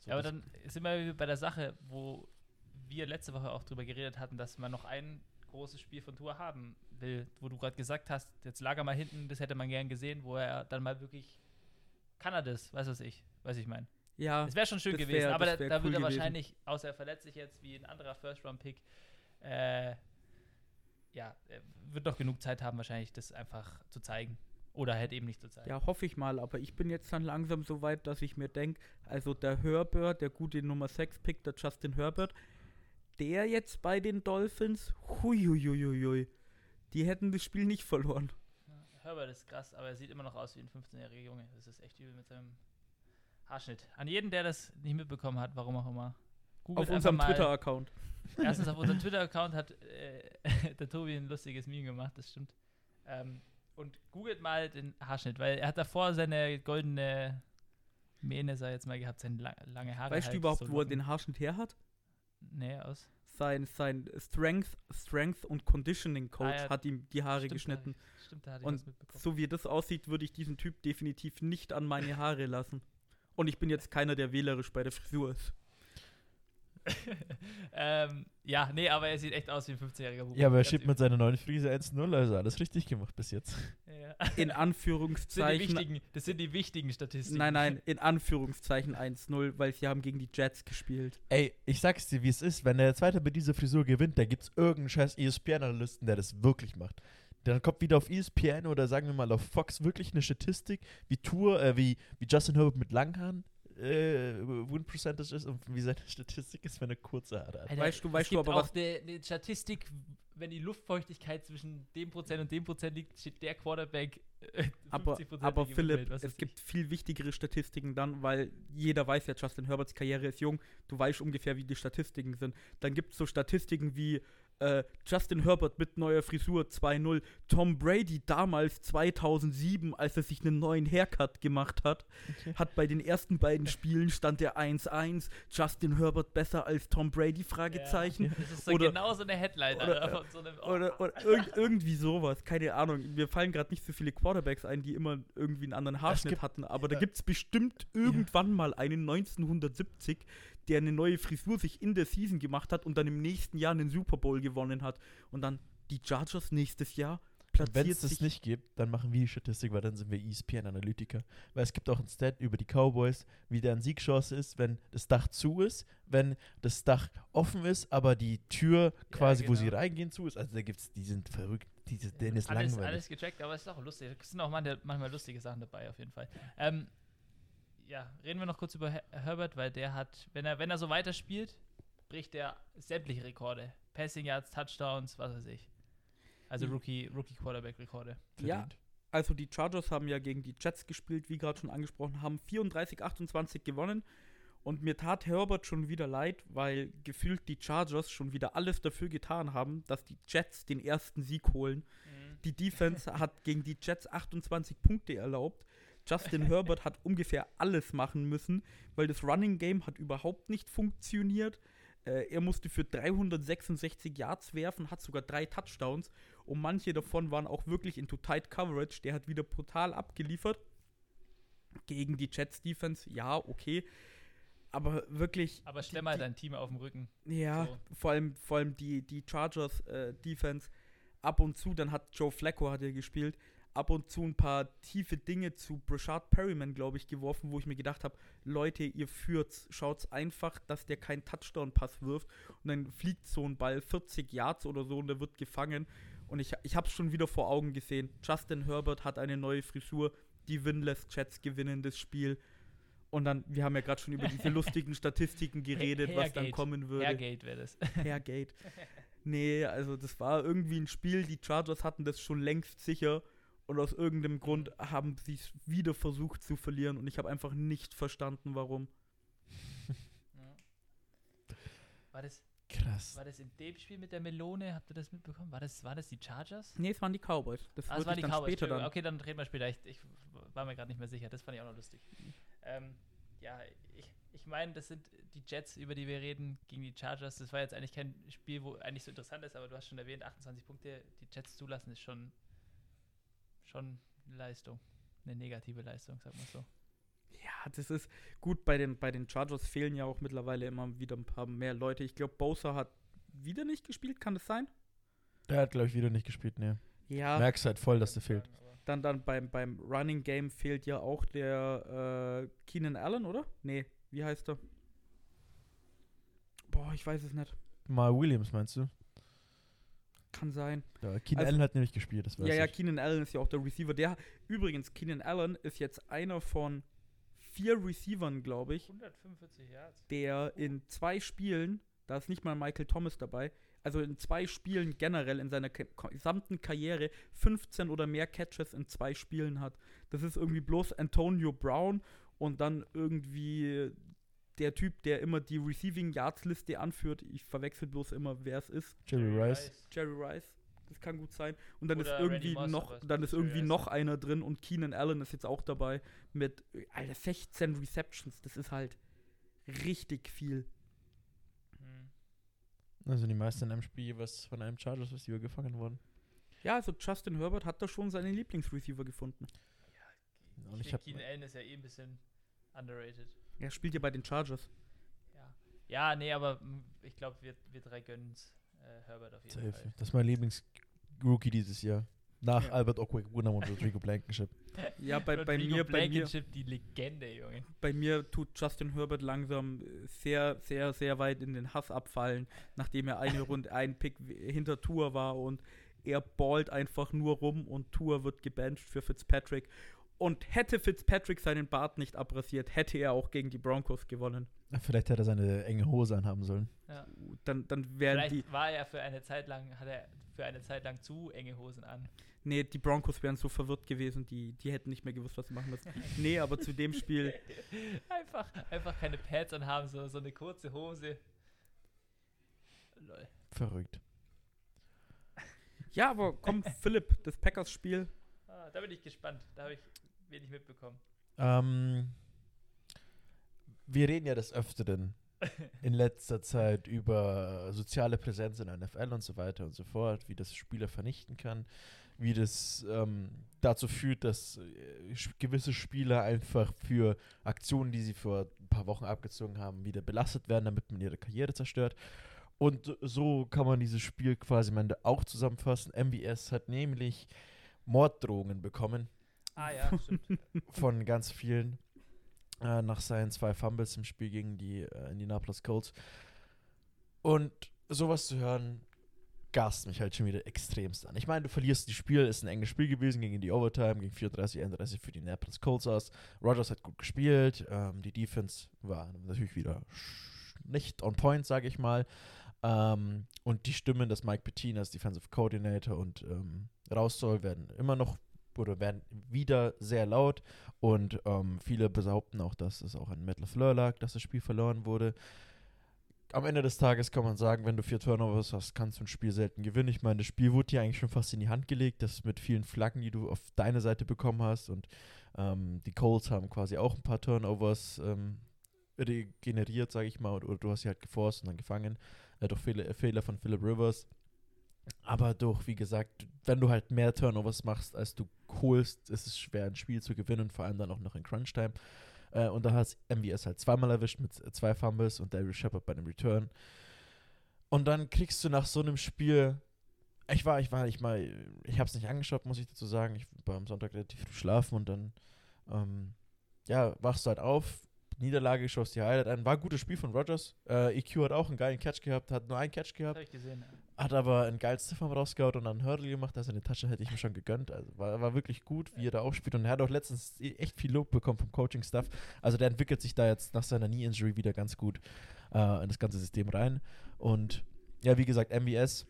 So,
Ja, aber dann sind wir wieder bei der Sache, wo wir letzte Woche auch drüber geredet hatten, dass man noch ein großes Spiel von Tour haben will, wo du gerade gesagt hast, jetzt lag er mal hinten, das hätte man gern gesehen, wo er dann mal wirklich kann er das, weiß was ich, weiß ich mein.
Ja,
Es wäre schon schön
das
gewesen,
wär-
aber da,
wär
da
cool
wird er
gewesen.
wahrscheinlich, außer er verletzt sich jetzt wie ein anderer First-Round-Pick, äh, ja, er wird noch genug Zeit haben, wahrscheinlich das einfach zu zeigen. Oder halt eben nicht zu zeigen.
Ja, hoffe ich mal, aber ich bin jetzt dann langsam so weit, dass ich mir denke, also der Herbert, der gute Nummer 6 Pick, der Justin Herbert, der jetzt bei den Dolphins, huiuiuiui, die hätten das Spiel nicht verloren.
Ja, Herbert ist krass, aber er sieht immer noch aus wie ein 15-jähriger Junge. Das ist echt übel mit seinem Haarschnitt. An jeden, der das nicht mitbekommen hat, warum auch immer. googelt
Auf unserem Twitter-Account. [LAUGHS]
Erstens auf unserem [LAUGHS] Twitter-Account hat äh, [LAUGHS] der Tobi ein lustiges Meme gemacht, das stimmt. Ähm, und googelt mal den Haarschnitt, weil er hat davor seine goldene Mähne, sei jetzt mal gehabt, seine la lange Haare.
Weißt du
halt,
überhaupt,
so
wo er den Haarschnitt her hat?
Nee, aus.
Sein, sein Strength, Strength und Conditioning Coach
Ah, ja.
hat ihm die Haare
Stimmt,
geschnitten.
Da, stimmt, da hatte ich
Und
was mitbekommen.
So wie das aussieht, würde ich diesen Typ definitiv nicht an meine Haare lassen. Und ich bin jetzt keiner, der wählerisch bei der Frisur ist. [LAUGHS]
ähm, ja, nee, aber er sieht echt aus wie ein 15-jähriger Bub.
Ja, aber er schiebt mit seiner neuen Frise 1-0, also alles richtig gemacht bis jetzt.
Ja.
In
Das sind die
Anführungszeichen.
wichtigen, das sind die wichtigen Statistiken.
Nein, nein, in Anführungszeichen 1-0, weil sie haben gegen die Jets gespielt.
Ey, ich sag's dir, wie es ist. Wenn der Zweite mit dieser Frisur gewinnt, da gibt's irgendeinen scheiß ESPN-Analysten, der das wirklich macht. Dann kommt wieder auf ESPN oder sagen wir mal auf Fox wirklich eine Statistik, wie Tour, äh, wie, wie Justin Herbert mit Langhaaren äh, Win Percentage ist und wie seine [LAUGHS] Statistik ist, wenn er kurze Haare hat.
Alter,
Weißt du-
es
weißt du
gibt
aber,
auch eine, Statistik, wenn die Luftfeuchtigkeit zwischen dem Prozent und dem Prozent liegt, steht der Quarterback äh, 50
Aber,
Prozent
aber Philipp, es gibt viel wichtigere Statistiken dann, weil jeder weiß ja, Justin Herberts Karriere ist jung. Du weißt ungefähr, wie die Statistiken sind. Dann gibt es so Statistiken wie äh, Justin Herbert mit neuer Frisur 2-0, Tom Brady damals 2007, als er sich einen neuen Haircut gemacht hat, hat bei den ersten beiden Spielen stand der 1-1, Justin Herbert besser als Tom Brady,
ich.
Fragezeichen.
Ja, [LAUGHS] das ist so
Oder-
genau so eine Headline,
oder-
Alter, von so einem, oh,
Oder, oder [LAUGHS] irgend, irgendwie sowas, keine Ahnung. Mir fallen gerade nicht so viele Quarterbacks ein, die immer irgendwie einen anderen Haarschnitt
gibt-
hatten, aber da
ja.
gibt es bestimmt irgendwann mal einen 1970, der eine neue Frisur sich in der Season gemacht hat und dann im nächsten Jahr einen Super Bowl gewonnen hat. Und dann die Chargers nächstes Jahr
Wenn
platziert
es das
sich.
nicht gibt, dann machen wir die Statistik, weil dann sind wir ESPN-Analytiker. Weil es gibt auch ein Stat über die Cowboys, wie deren Siegchance ist, wenn das Dach zu ist, wenn das Dach offen ist, aber die Tür quasi, wo sie
genau.
reingehen, zu ist. Also da gibt's, die sind verrückt, die, denen ist
alles,
langweilig.
alles gecheckt, aber es ist auch lustig. Es sind auch manchmal lustige Sachen dabei, auf jeden Fall. Ähm, ja, reden wir noch kurz über Her Herbert, weil der hat, wenn er, wenn er so weiterspielt, bricht er sämtliche Rekorde. Passing Yards, Touchdowns, was weiß ich. Also
Mhm.
Rookie, Rookie Quarterback Rekorde.
Ja, also die Chargers haben ja gegen die Jets gespielt, wie gerade schon angesprochen, haben 34-28 gewonnen. Und mir tat Herbert schon wieder leid, weil gefühlt die Chargers schon wieder alles dafür getan haben, dass die Jets den ersten Sieg holen. Die Defense [LAUGHS] hat gegen die Jets 28 Punkte erlaubt. Justin Herbert hat ungefähr alles machen müssen, weil das Running Game hat überhaupt nicht funktioniert. Äh, er musste für 366 Yards werfen, hat sogar drei Touchdowns und manche davon waren auch wirklich in Tight Coverage. Der hat wieder brutal abgeliefert. Gegen die Jets Defense, ja, okay. Aber wirklich.
Aber stell mal
die-
dein Team auf den Rücken.
ja,
So.
vor allem, vor allem die, die Chargers äh, Defense ab und zu, dann hat Joe Flacco hat er gespielt, ab und zu ein paar tiefe Dinge zu Brashard Perryman, glaube ich, geworfen, wo ich mir gedacht habe, Leute, ihr führt's, schaut's einfach, dass der keinen Touchdown-Pass wirft und dann fliegt so ein Ball 40 Yards oder so und der wird gefangen und ich, ich habe es schon wieder vor Augen gesehen. Justin Herbert hat eine neue Frisur, die Winless Jets gewinnen das Spiel. Und dann, wir haben ja gerade schon über diese [LAUGHS] lustigen Statistiken geredet, was dann kommen würde.
Airgate wäre das. [LAUGHS]
Hairgate. Nee, also das war irgendwie ein Spiel, die Chargers hatten das schon längst sicher und aus irgendeinem Grund haben sie es wieder versucht zu verlieren und ich habe einfach nicht verstanden, warum.
Ja. War das,
Krass.
war das in dem Spiel mit der Melone? Habt ihr das mitbekommen? War das, war das die Chargers?
Nee, es waren die Cowboys. Das
Ah,
würde
es waren
ich
die
dann
Cowboys.
später dann.
Okay, dann reden wir später. Ich, ich war mir gerade nicht mehr sicher. Das fand ich auch noch lustig. Ähm, ja, ich, ich meine, das sind die Jets, über die wir reden, gegen die Chargers. Das war jetzt eigentlich kein Spiel, wo eigentlich so interessant ist, aber du hast schon erwähnt, 28 Punkte, die Jets zulassen, ist schon, schon eine Leistung. Eine negative Leistung, sag mal so.
Ja, das ist gut. Bei den, bei den Chargers fehlen ja auch mittlerweile immer wieder ein paar mehr Leute. Ich glaube, Bowser hat wieder nicht gespielt, kann das sein?
Der hat, glaube ich, wieder nicht gespielt, ne.
Ja,
Merkst halt voll, dass der fehlt.
dann, dann beim, beim Running Game fehlt ja auch der äh, Keenan Allen, oder? Nee, wie heißt er? Boah, ich weiß es nicht.
Mal Williams, meinst du?
Kann sein.
Ja, Keenan
Also-
Allen hat nämlich gespielt, das weiß
Ja, ja,
ich.
Keenan Allen ist ja auch der Receiver. Der, übrigens, Keenan Allen ist jetzt einer von vier Receivern, glaube ich,
145 Yards.
der in zwei Spielen, da ist nicht mal Michael Thomas dabei, also in zwei Spielen generell in seiner gesamten Karriere 15 oder mehr Catches in zwei Spielen hat. Das ist irgendwie bloß Antonio Brown und dann irgendwie der Typ, der immer die Receiving Yards Liste anführt. Ich verwechsel bloß immer, wer es ist.
Jerry Rice.
Jerry Rice. Das kann gut sein. Und dann
Oder
ist irgendwie
Moss,
noch, dann
ist
irgendwie noch einer drin und Keenan Allen ist jetzt auch dabei mit Alter, 16 Receptions. Das ist halt richtig viel.
Hm.
Also die meisten in einem Spiel, was von einem Chargers Receiver gefangen worden.
Ja, also Justin Herbert hat da schon seinen Lieblingsreceiver gefunden.
Und ich
Ich
habe
Keen Allen ist ja eh ein bisschen underrated.
Er spielt ja bei den Chargers.
Ja, ja nee, aber ich glaube, wir, wir drei gönnen es äh, Herbert auf jeden Fall.
Das ist mein Lieblings-Rookie dieses Jahr. Nach
Ja.
Albert Okwek-Wunam und Rodrigo Blankenship. [LAUGHS]
Ja, bei, bei,
Rodrigo
mir, bei, mir,
Blankenship, die Legende, Junge.
bei mir tut Justin Herbert langsam äh, sehr, sehr, sehr weit in den Hass abfallen, nachdem er eine [LAUGHS] Runde ein Pick hinter Tour war und er ballt einfach nur rum und Tour wird gebancht für Fitzpatrick. Und hätte Fitzpatrick seinen Bart nicht abrasiert, hätte er auch gegen die Broncos gewonnen.
Vielleicht hätte er seine enge Hose anhaben sollen.
Ja.
Dann, dann wären
Vielleicht
die.
war er für eine Zeit lang, hat er für eine Zeit lang zu enge Hosen an.
Nee, die Broncos wären so verwirrt gewesen, die, die hätten nicht mehr gewusst, was sie machen müssen. Nee, aber zu dem Spiel. [LAUGHS]
einfach, einfach keine Pads anhaben, so, so eine kurze Hose. Lol.
Verrückt.
Ja, aber komm, [LAUGHS] Philipp, das Packers-Spiel.
Ah, da bin ich gespannt. Da habe ich wenig mitbekommen.
Ähm, wir reden ja des Öfteren [LAUGHS] in letzter Zeit über soziale Präsenz in der NFL und so weiter und so fort, wie das Spieler vernichten kann, wie das ähm, dazu führt, dass äh, gewisse Spieler einfach für Aktionen, die sie vor ein paar Wochen abgezogen haben, wieder belastet werden, damit man ihre Karriere zerstört. Und so kann man dieses Spiel quasi auch zusammenfassen. MBS hat nämlich Morddrohungen bekommen
Ah ja, stimmt.
von ganz vielen äh, nach seinen zwei Fumbles im Spiel gegen die äh, Indianapolis Colts. Und sowas zu hören, gast mich halt schon wieder extremst an. Ich meine, du verlierst die Spiel, ist ein enges Spiel gewesen gegen die Overtime, gegen 34, 31 für die Indianapolis Colts aus. Rogers hat gut gespielt, ähm, die Defense war natürlich wieder nicht on point, sage ich mal. Ähm, und die Stimmen, dass Mike Pettine als Defensive Coordinator und ähm, raus soll, werden immer noch oder werden wieder sehr laut. Und ähm, viele behaupten auch, dass es auch an Matt LaFleur lag, dass das Spiel verloren wurde. Am Ende des Tages kann man sagen, wenn du vier Turnovers hast, kannst du ein Spiel selten gewinnen. Ich meine, das Spiel wurde dir eigentlich schon fast in die Hand gelegt, das mit vielen Flaggen, die du auf deine Seite bekommen hast. Und ähm, die Colts haben quasi auch ein paar Turnovers ähm, generiert, sage ich mal, oder, oder du hast sie halt geforst und dann gefangen äh, durch Fehler, Fehler von Philip Rivers. Aber durch, wie gesagt, wenn du halt mehr Turnovers machst, als du holst, ist es schwer, ein Spiel zu gewinnen, vor allem dann auch noch in Crunch-Time. Äh, und da hat MVS halt zweimal erwischt mit zwei Fumbles und Daryl Shepard bei dem Return. Und dann kriegst du nach so einem Spiel. Ich war, ich war, ich mal, ich habe es nicht angeschaut, muss ich dazu sagen. Ich war am Sonntag relativ früh schlafen und dann, ähm, ja, wachst du halt auf. Niederlage, schaust die Highlight an. War ein gutes Spiel von Rogers. Äh, EQ hat auch einen geilen Catch gehabt, hat nur einen Catch gehabt.
habe ich gesehen.
Hat aber einen geilen Stiffarm rausgehaut und dann einen Hurdle gemacht. Also eine Tasche hätte ich mir schon gegönnt. Also war, war wirklich gut, wie er da aufspielt. Und er hat auch letztens e- echt viel Lob bekommen vom Coaching-Staff. Also der entwickelt sich da jetzt nach seiner Knee-Injury wieder ganz gut äh, in das ganze System rein. Und ja, wie gesagt, MBS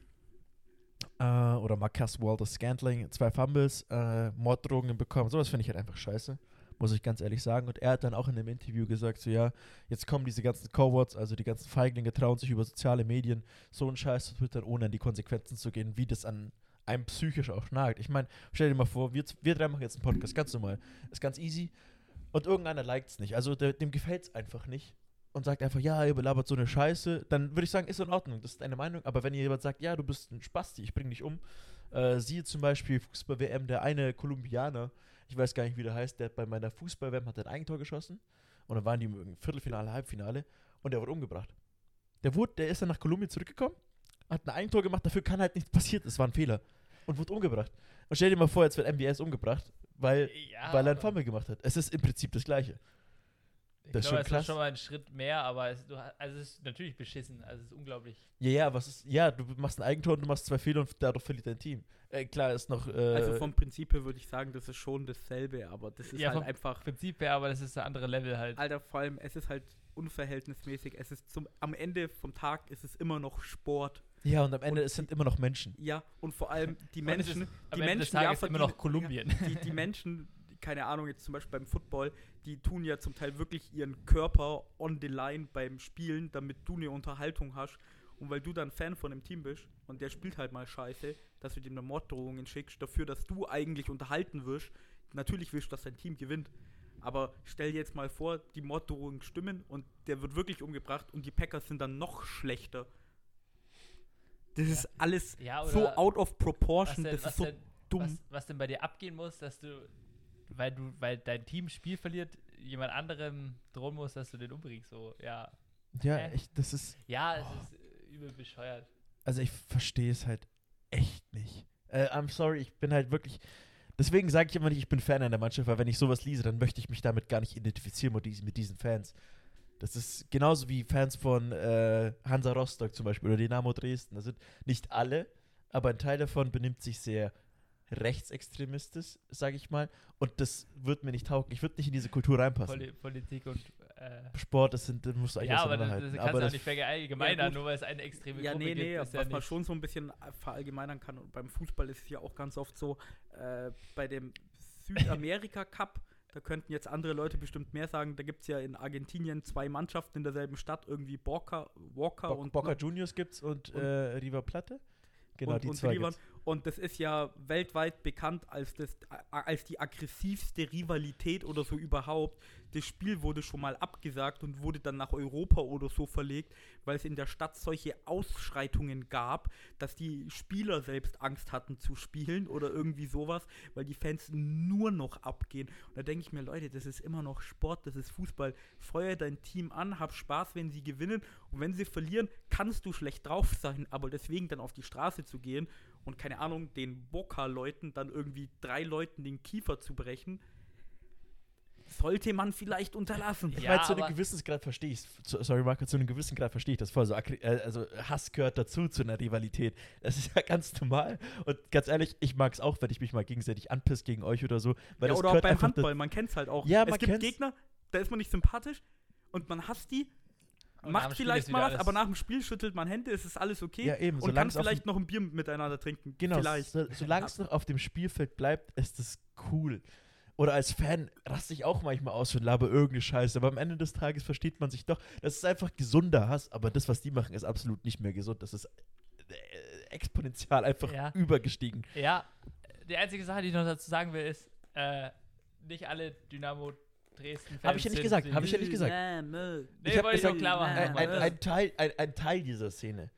äh, oder Marcus Walter Scantling, zwei Fumbles, äh, Morddrohungen bekommen. Sowas finde ich halt einfach scheiße. Muss ich ganz ehrlich sagen. Und er hat dann auch in dem Interview gesagt: So, ja, jetzt kommen diese ganzen Cowards, also die ganzen Feiglinge, trauen sich über soziale Medien so einen Scheiß zu twittern, ohne an die Konsequenzen zu gehen, wie das an einem psychisch auch nagt. Ich meine, stell dir mal vor, wir, wir drei machen jetzt einen Podcast, ganz normal. Ist ganz easy. Und irgendeiner liked es nicht. Also der, dem gefällt es einfach nicht. Und sagt einfach, ja, ihr belabert so eine Scheiße, dann würde ich sagen, ist in Ordnung, das ist deine Meinung. Aber wenn jemand sagt, ja, du bist ein Spasti, ich bring dich um, äh, siehe zum Beispiel Fußball-WM, der eine Kolumbianer, ich weiß gar nicht, wie der heißt, der bei meiner Fußball-WM hat ein Eigentor geschossen. Und dann waren die im Viertelfinale, Halbfinale und der wurde umgebracht. Der, wurde, der ist dann nach Kolumbien zurückgekommen, hat ein Eigentor gemacht, dafür kann halt nichts passiert, es war ein Fehler. Und wurde umgebracht. Und stell dir mal vor, jetzt wird MBS umgebracht, weil,
Ja,
weil er einen
aber
Fumble gemacht hat. Es ist im Prinzip das Gleiche.
Ich
das ist
glaube, ist schon mal ein Schritt mehr, aber es, du, also es ist natürlich beschissen. Also es ist unglaublich.
Ja, ja, was ist, ja, du machst ein Eigentor und du machst zwei Fehler und dadurch verliert dein Team. Äh, klar, ist noch, äh,
Also vom Prinzip her würde ich sagen, das ist schon dasselbe, aber das ist
Ja,
halt
vom
einfach.
Prinzip her, aber das ist ein anderer Level halt.
Alter, vor allem, es ist halt unverhältnismäßig. Es ist zum, am Ende vom Tag ist es immer noch Sport.
ja, und am Ende
und
es sind immer noch Menschen.
Ja, und vor allem die
ist
Menschen,
Am
die
Ende des
Menschen, ja,
Tages immer noch
verdienen-
Kolumbien.
Ja, die, die [LAUGHS] Menschen, keine Ahnung, jetzt zum Beispiel beim Football, die tun ja zum Teil wirklich ihren Körper on the line beim Spielen, damit du eine Unterhaltung hast. Und weil du dann Fan von dem Team bist und der spielt halt mal scheiße, dass du dem eine Morddrohungen schickst, dafür, dass du eigentlich unterhalten wirst. Natürlich willst du, dass dein Team gewinnt. Aber stell dir jetzt mal vor, die Morddrohungen stimmen und der wird wirklich umgebracht und die Packers sind dann noch schlechter. Das ist alles
Ja,
so out of proportion.
denn,
das ist so
denn,
dumm.
was, was denn bei dir abgehen muss, dass du, weil du, weil dein Team Spiel verliert, jemand anderem drohen muss, dass du den umbringst. So, ja.
Ja,
Hä?
echt, das ist.
Ja, es
Oh.
ist äh, übel bescheuert.
Also ich verstehe es halt echt nicht. Äh, I'm sorry, ich bin halt wirklich. Deswegen sage ich immer nicht, ich bin Fan einer Mannschaft, weil wenn ich sowas lese, dann möchte ich mich damit gar nicht identifizieren mit diesen, mit diesen Fans. Das ist genauso wie Fans von äh, Hansa Rostock zum Beispiel oder Dynamo Dresden. Das sind nicht alle, aber ein Teil davon benimmt sich sehr rechtsextremistisch, sage ich mal. Und das wird mir nicht taugen. Ich würde nicht in diese Kultur reinpassen.
Poli Politik und. Äh,
Sport, das, sind, das musst du eigentlich
ja, aber das, das kannst du
aber
auch
das,
nicht verallgemeinern,
Ja,
nur weil es eine extreme
Ja,
Gruppe
nee,
gibt.
nee,
ist
was
ja
man
nicht-
schon so ein bisschen verallgemeinern kann. Und beim Fußball ist es ja auch ganz oft so, äh, bei dem Südamerika-Cup, [LAUGHS] da könnten jetzt andere Leute bestimmt mehr sagen, da gibt es ja in Argentinien zwei Mannschaften in derselben Stadt, irgendwie Boca, Walker
Bo
und
Boca Juniors gibt's und,
und-
äh, River Platte. Genau,
und,
die
und
zwei
Rivan. Und das ist ja weltweit bekannt als, das, als die aggressivste Rivalität oder so überhaupt. Das Spiel wurde schon mal abgesagt und wurde dann nach Europa oder so verlegt, weil es in der Stadt solche Ausschreitungen gab, dass die Spieler selbst Angst hatten zu spielen oder irgendwie sowas, weil die Fans nur noch abgehen. Und da denke ich mir, Leute, das ist immer noch Sport, das ist Fußball. Feuer dein Team an, hab Spaß, wenn sie gewinnen. Und wenn sie verlieren, kannst du schlecht drauf sein, aber deswegen dann auf die Straße zu gehen und keine Ahnung, den Boca-Leuten dann irgendwie drei Leuten den Kiefer zu brechen, sollte man vielleicht unterlassen.
Ich
Ja,
meine, zu einem gewissen Grad verstehe ich Sorry, Marco, zu einem gewissen Grad verstehe ich das voll. So, äh, also Hass gehört dazu, zu einer Rivalität. Das ist ja [LAUGHS] ganz normal. Und ganz ehrlich, ich mag es auch, wenn ich mich mal gegenseitig anpiss gegen euch oder so. Weil
ja,
das
oder auch
gehört
beim Handball, man kennt es halt auch.
Ja,
es
man
gibt
kennt's.
Gegner, da ist man nicht sympathisch und man hasst die,
Und
macht vielleicht mal was, aber nach dem Spiel schüttelt man Hände, es ist alles okay.
Ja, eben,
und kann vielleicht noch ein Bier miteinander trinken.
Genau,
Vielleicht.
so, solange es noch auf dem Spielfeld bleibt, ist das cool. Oder als Fan raste ich auch manchmal aus und laber irgendeine Scheiße. Aber am Ende des Tages versteht man sich doch. Das ist einfach gesunder Hass. Aber das, was die machen, ist absolut nicht mehr gesund. Das ist äh, exponentiell einfach
Ja.
übergestiegen.
Ja, die einzige Sache, die ich noch dazu sagen will, ist, äh, nicht alle Dynamo Dresden-Fans.
Hab ich ja nicht
sind-
gesagt,
sind-
hab ich ja nicht gesagt.
Nee,
Ich hab
wollte ich nur
gesagt,
klar machen.
Ein, ein, ein, Teil, ein, ein Teil dieser Szene.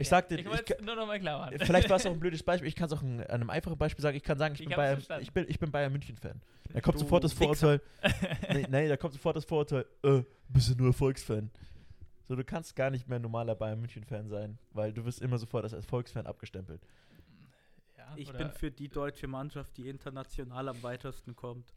Ich
Ja,
sagte,
ich
ich,
wollte es nur noch mal klar machen.
vielleicht war es auch ein [LAUGHS] blödes Beispiel. Ich kann es auch ein, an einem einfachen Beispiel sagen. Ich kann sagen, ich,
Ich
bin, Bayern, ich, bin, ich bin Bayern München-Fan. Da kommt
Du
sofort das. Vorurteil. [LAUGHS] nee, nee, da kommt sofort das Vorurteil, äh, bist du nur Erfolgsfan. So, du kannst gar nicht mehr ein normaler Bayern München-Fan sein, weil du wirst immer sofort als Erfolgsfan abgestempelt.
Ja,
Ich bin für die deutsche Mannschaft, die international am weitesten kommt.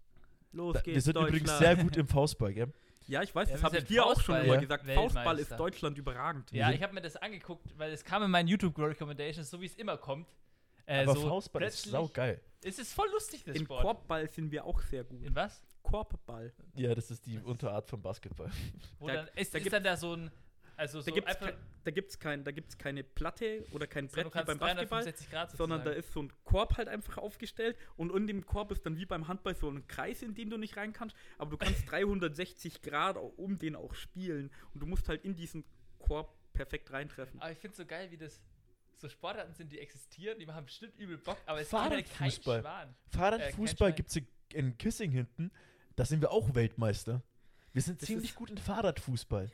Los
Da,
geht's,
wir sind übrigens sehr gut im Faustball, gell?
Ja, ich weiß,
Ja,
das habe ich dir auch schon
Faustball-
immer
Ja.
gesagt. Faustball ist Deutschland überragend.
Ja, ich habe mir das angeguckt, weil es kam in meinen YouTube Recommendations, so wie es immer kommt. Äh,
Aber
so
Faustball ist saugeil.
Es ist voll lustig, das
Im
Sport.
Korbball sind wir auch sehr gut.
In was?
Korbball.
Ja, das ist die Unterart vom Basketball.
Wo
Da-
dann, ist,
da
ist dann da so ein, also so
Da gibt es kein, da gibt's kein, da gibt's keine Platte oder kein
so, du
Brett wie beim Basketball,
365 Grad
sondern da ist so ein Korb halt einfach aufgestellt und in dem Korb ist dann wie beim Handball so ein Kreis, in den du nicht rein kannst, aber du kannst [LAUGHS] 360 Grad um den auch spielen und du musst halt in diesen Korb perfekt reintreffen.
Aber ich finde es so geil, wie das so Sportarten sind, die existieren, die machen bestimmt übel Bock, aber es kann halt kein
Fahrradfußball.
Schwan.
Fahrradfußball
kein
gibt es in Kissing hinten. Da sind wir auch Weltmeister. Wir sind
Das
ziemlich gut in Fahrradfußball.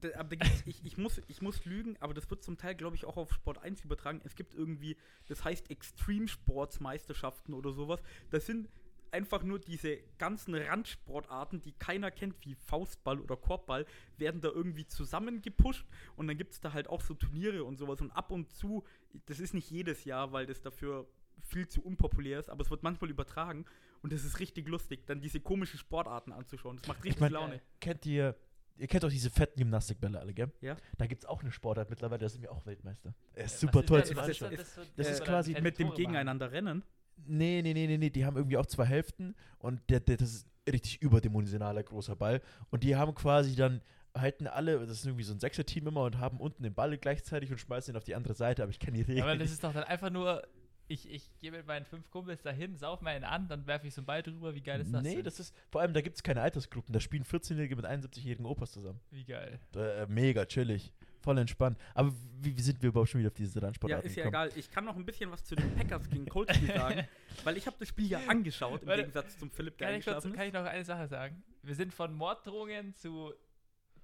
Da, aber da gibt's, ich, ich, muss, ich muss lügen, aber das wird zum Teil, glaube ich, auch auf Sport 1 übertragen. Es gibt irgendwie, das heißt Extreme Sports Meisterschaften oder sowas. Das sind einfach nur diese ganzen Randsportarten, die keiner kennt, wie Faustball oder Korbball, werden da irgendwie zusammengepusht und dann gibt es da halt auch so Turniere und sowas. Und ab und zu, das ist nicht jedes Jahr, weil das dafür viel zu unpopulär ist, aber es wird manchmal übertragen und das ist richtig lustig, dann diese komischen Sportarten anzuschauen. Das macht richtig
mein-
Laune.
Kennt ihr, ihr kennt doch diese fetten Gymnastikbälle alle, gell?
Ja.
Da gibt es auch eine Sportart mittlerweile, da sind wir auch Weltmeister. Er ist super
ist
toll zum
das?
Anschauen.
Das-
das
wo
ist quasi
Mit dem. Gegeneinander rennen.
Nee, nee, nee, nee, nee, die haben irgendwie auch zwei Hälften und der, der, das ist ein richtig überdimensionaler großer Ball. Und die haben quasi dann, halten alle, das ist irgendwie so ein Sechser-Team immer und haben unten den Ball gleichzeitig und schmeißen ihn auf die andere Seite, aber ich kenne die Regeln.
Aber das ist doch dann einfach nur, ich, ich gehe mit meinen fünf Kumpels dahin, sauf mal einen an, dann werfe ich so einen Ball drüber. Wie geil ist das
Nee,
denn?
das ist, vor allem, da gibt es keine Altersgruppen, da spielen 14-Jährige mit 71-jährigen Opas zusammen.
Wie geil.
Äh, mega chillig, voll entspannt. Aber wie, wie sind wir überhaupt schon wieder auf diese
Ja,
Randsportarten
ist ja
gekommen?
egal. Ich kann noch ein bisschen was zu den Packers gegen Colts Spiel sagen, [LAUGHS] weil ich habe das Spiel ja angeschaut, im
Warte,
Gegensatz zum Philipp, der
Kann ich, kurz, kann ich noch eine Sache sagen? Wir sind von Morddrohungen zu,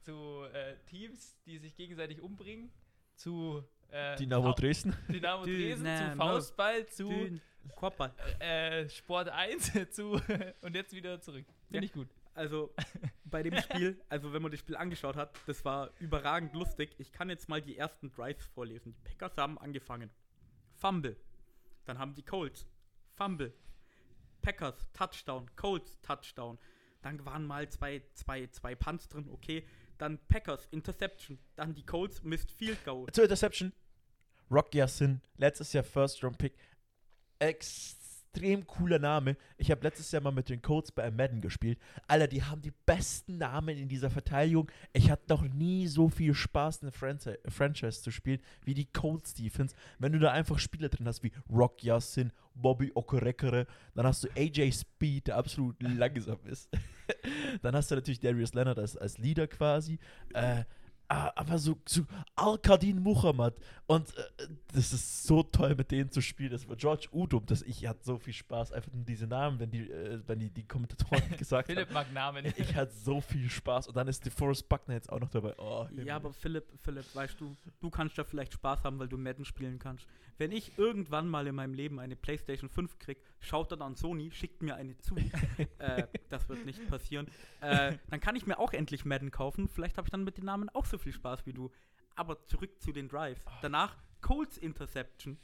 zu äh, Teams, die sich gegenseitig umbringen, zu Äh,
Dynamo Dresden.
Dynamo Dresden zu
Dynamo.
Faustball zu
Kopfball.
äh, Sport 1 [LAUGHS] zu und jetzt wieder zurück. Finde
Ja.
ich gut.
Also bei dem Spiel, also wenn man das Spiel angeschaut hat, das war überragend lustig. Ich kann jetzt mal die ersten Drives vorlesen. Die Packers haben angefangen. Fumble. Dann haben die Colts. Fumble. Packers, Touchdown. Colts, Touchdown. Dann waren mal zwei, zwei, zwei Punts drin, okay. Dann Packers, Interception. Dann die Colts, Missed Field Goal.
Zur Interception. Rock Yassin, letztes Jahr First Round Pick. Extrem cooler Name. Ich habe letztes Jahr mal mit den Colts bei Madden gespielt. Alter, die haben die besten Namen in dieser Verteidigung. Ich hatte noch nie so viel Spaß, eine Franchise, Franchise zu spielen, wie die Colts Defense. Wenn du da einfach Spieler drin hast wie Rock Yassin, Bobby Okorekere, dann hast du AJ Speed, der absolut langsam ist. [LAUGHS] dann hast du natürlich Darius Leonard als, als Leader quasi. Äh, aber so, so Al-Kadin Muhammad. Und äh, das ist so toll, mit denen zu spielen. Das war George Udum. Das, ich hatte so viel Spaß, einfach nur diese Namen, wenn die, äh, wenn die, die Kommentatoren [LAUGHS] gesagt
Philipp
haben.
mag Namen.
Ich hatte so viel Spaß. Und dann ist DeForest Buckner jetzt auch noch dabei. Oh.
Ja, aber Philipp, Philipp, weißt du, du kannst da vielleicht Spaß haben, weil du Madden spielen kannst. Wenn ich irgendwann mal in meinem Leben eine PlayStation 5 krieg, schaut dann an Sony, schickt mir eine zu. [LAUGHS] äh, das wird nicht passieren. Äh, dann kann ich mir auch endlich Madden kaufen. Vielleicht habe ich dann mit den Namen auch so viel Spaß wie du. Aber zurück zu den Drives. Danach Colts Interception.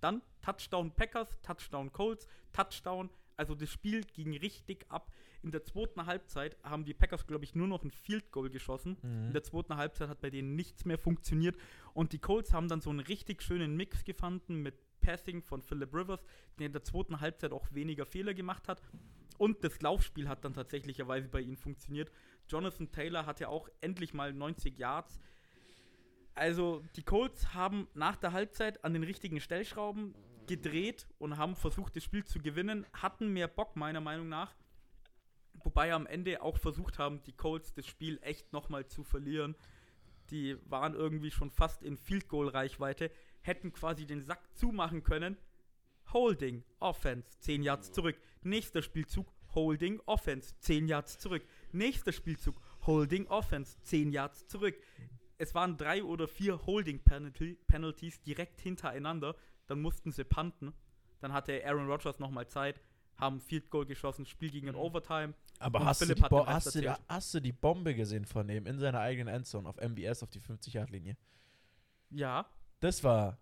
Dann Touchdown Packers, Touchdown Colts, Touchdown. Also das Spiel ging richtig ab. In der zweiten Halbzeit haben die Packers, glaube ich, nur noch ein Field Goal geschossen.
Mhm.
In der zweiten Halbzeit hat bei denen nichts mehr funktioniert. Und die Colts haben dann so einen richtig schönen Mix gefunden mit Passing von Philip Rivers, der in der zweiten Halbzeit auch weniger Fehler gemacht hat. Und das Laufspiel hat dann tatsächlicherweise bei ihnen funktioniert. Jonathan Taylor hatte auch endlich mal 90 Yards. Also die Colts haben nach der Halbzeit an den richtigen Stellschrauben gedreht und haben versucht, das Spiel zu gewinnen, hatten mehr Bock meiner Meinung nach. Wobei am Ende auch versucht haben, die Colts das Spiel echt nochmal zu verlieren. Die waren irgendwie schon fast in Field Goal Reichweite, hätten quasi den Sack zumachen können. Holding, Offense, 10 Yards zurück. Nächster Spielzug, Holding, Offense, 10 Yards zurück. Nächster Spielzug, Holding, Offense, 10 Yards zurück. Es waren drei oder vier Holding Penalty Penalties direkt hintereinander. Dann mussten sie punten. Dann hatte Aaron Rodgers nochmal Zeit, haben Field Goal geschossen, Spiel ging in
Mhm.
Overtime.
Aber hast, du hast, du, hast du die Bombe gesehen von ihm in seiner eigenen Endzone auf MBS auf die 50-Yard-Linie?
Ja,
Das war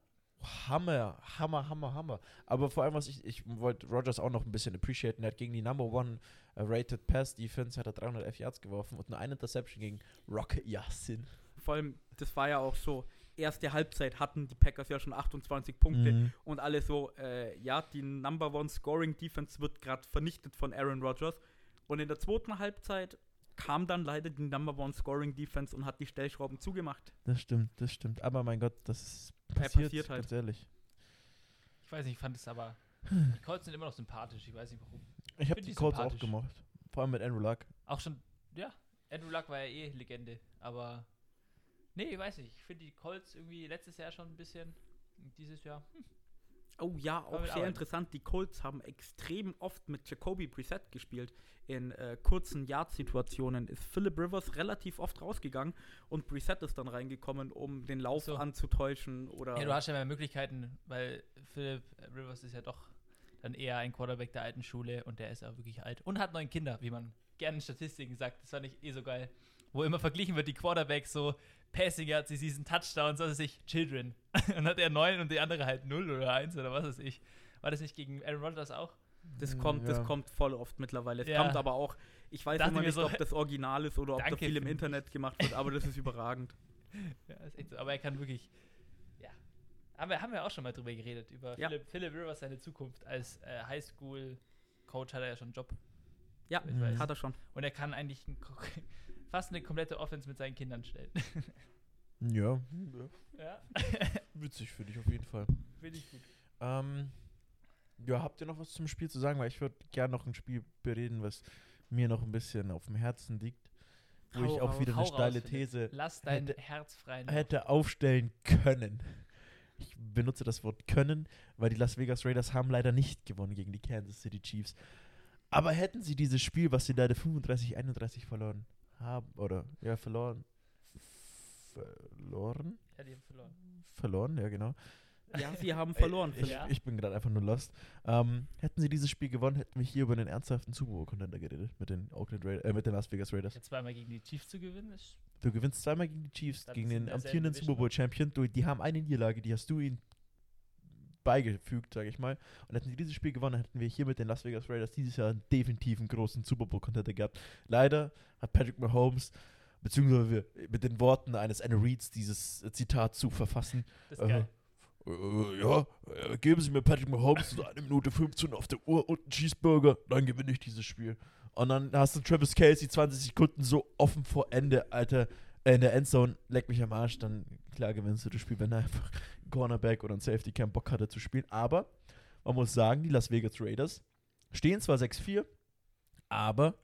Hammer, Hammer, Hammer, Hammer. Aber vor allem, was ich, ich wollte Rogers auch noch ein bisschen appreciaten. Er hat gegen die Number One äh, Rated Pass Defense hat er 311 Yards geworfen und nur eine Interception gegen Rocket Yassin.
vor allem, das war ja auch so. Erste Halbzeit hatten die Packers ja schon 28 Punkte
Mhm.
und alle so, äh, ja, die Number One Scoring Defense wird gerade vernichtet von Aaron Rodgers. Und in der zweiten Halbzeit kam dann leider die Number One Scoring Defense und hat die Stellschrauben zugemacht.
Das stimmt, das stimmt. Aber mein Gott, das
Ja,
passiert,
passiert halt.
ganz ehrlich.
Ich weiß nicht, ich fand es aber. [SIGHS] Die Colts sind immer noch sympathisch. Ich weiß nicht warum.
Ich habe die
die
Colts auch gemacht. Vor allem mit Andrew Luck.
Auch schon, ja. Andrew Luck war ja eh Legende. Aber. Nee, ich weiß nicht. Ich finde die Colts irgendwie letztes Jahr schon ein bisschen. Dieses Jahr. Hm,
Oh ja, auch sehr interessant. Die Colts haben extrem oft mit Jacoby Brissett gespielt. In äh, kurzen Yard-Situationen ist Philip Rivers relativ oft rausgegangen und Brissett ist dann reingekommen, um den Lauf
So.
anzutäuschen oder.
Ja, du hast ja mehr Möglichkeiten, weil Philip Rivers ist ja doch dann eher ein Quarterback der alten Schule und der ist auch wirklich alt und hat neun Kinder, wie man gerne in Statistiken sagt. Das fand ich eh so geil. Wo immer verglichen wird, die Quarterbacks so Passing Yards, die Season Touchdowns, was weiß ich, Children. [LAUGHS] und hat er neun und die andere halt null oder eins oder was weiß ich. War das nicht gegen Aaron Rodgers auch?
das
Mm,
kommt, das
ja.
kommt voll oft mittlerweile. Es
Ja.
kommt aber auch, ich weiß
Dachte
immer nicht,
so,
ob das Original ist oder ob da viel im Internet gemacht wird, aber das ist überragend. [LAUGHS]
Ja, ist echt so. Aber er kann wirklich, ja. Haben wir, haben wir auch schon mal drüber geredet, über
Ja.
Philip, Philip Rivers, seine Zukunft als äh, Highschool-Coach hat er ja schon einen Job.
Ja, hat er schon.
Und er kann eigentlich ein, [LAUGHS] fast eine komplette Offense mit seinen Kindern stellen. [LAUGHS]
Ja,
ja, [LAUGHS]
witzig für dich auf jeden Fall.
finde ich gut.
Ähm, ja, habt ihr noch was zum Spiel zu sagen? Weil ich würde gerne noch ein Spiel bereden, was mir noch ein bisschen auf dem Herzen liegt. Wo
Hau
ich auch
raus.
wieder
Hau
eine
raus,
steile
Philipp.
These
Lass dein
hätte-
Herz frei.
hätte aufstellen können. Ich benutze das Wort können, weil die Las Vegas Raiders haben leider nicht gewonnen gegen die Kansas City Chiefs. Aber hätten sie dieses Spiel, was sie leider 35-31 verloren haben, oder ja, verloren, verloren,
Ja, die haben verloren.
verloren, ja genau.
Ja, sie haben [LAUGHS] verloren.
Ich,
Ja.
ich bin gerade einfach nur lost. Ähm, hätten sie dieses Spiel gewonnen, hätten wir hier über den ernsthaften Super Bowl Contender geredet mit den Oakland Raiders, äh, mit den Las Vegas Raiders.
Ja, zweimal gegen die Chiefs zu gewinnen, ist
Du gewinnst zweimal gegen die Chiefs, gegen den amtierenden Super Bowl Champion. Du, die haben eine Niederlage, die hast du ihnen beigefügt, sage ich mal. Und hätten sie dieses Spiel gewonnen, hätten wir hier mit den Las Vegas Raiders dieses Jahr definitiv einen großen Super Bowl Contender gehabt. Leider hat Patrick Mahomes beziehungsweise mit den Worten eines Anna Reeds dieses äh, Zitat zu verfassen.
das ist
Äh,
geil.
äh, ja, äh, geben Sie mir Patrick Mahomes so eine Minute 15 auf der Uhr und einen Cheeseburger, dann gewinne ich dieses Spiel. Und dann hast du Travis Casey 20 Sekunden so offen vor Ende, Alter, äh, in der Endzone, leck mich am Arsch, dann klar gewinnst du das Spiel, wenn er einfach ein Cornerback oder ein Safety keinen Bock hatte zu spielen. Aber man muss sagen, die Las Vegas Raiders stehen zwar 6-4, aber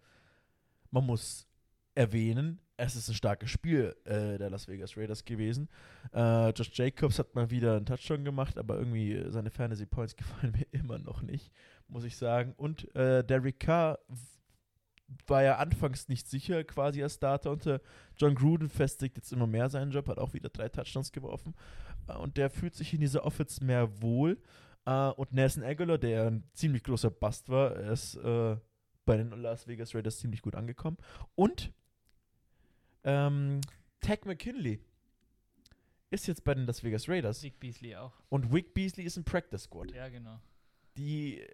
man muss erwähnen, es ist ein starkes Spiel äh, der Las Vegas Raiders gewesen. Äh, Josh Jacobs hat mal wieder einen Touchdown gemacht, aber irgendwie äh, seine Fantasy Points [LAUGHS] gefallen mir immer noch nicht, muss ich sagen. Und äh, Derek Carr war ja anfangs nicht sicher quasi als Starter unter John Gruden, festigt jetzt immer mehr seinen Job, hat auch wieder drei Touchdowns geworfen äh, und der fühlt sich in dieser Offense mehr wohl. Äh, und Nelson Aguilar, der ein ziemlich großer Bust war, ist äh, bei den Las Vegas Raiders ziemlich gut angekommen. Und ähm, Tech McKinley ist jetzt bei den Las Vegas Raiders
Vic Beasley auch.
und Wick Beasley ist im Practice Squad.
Ja, genau.
Die äh,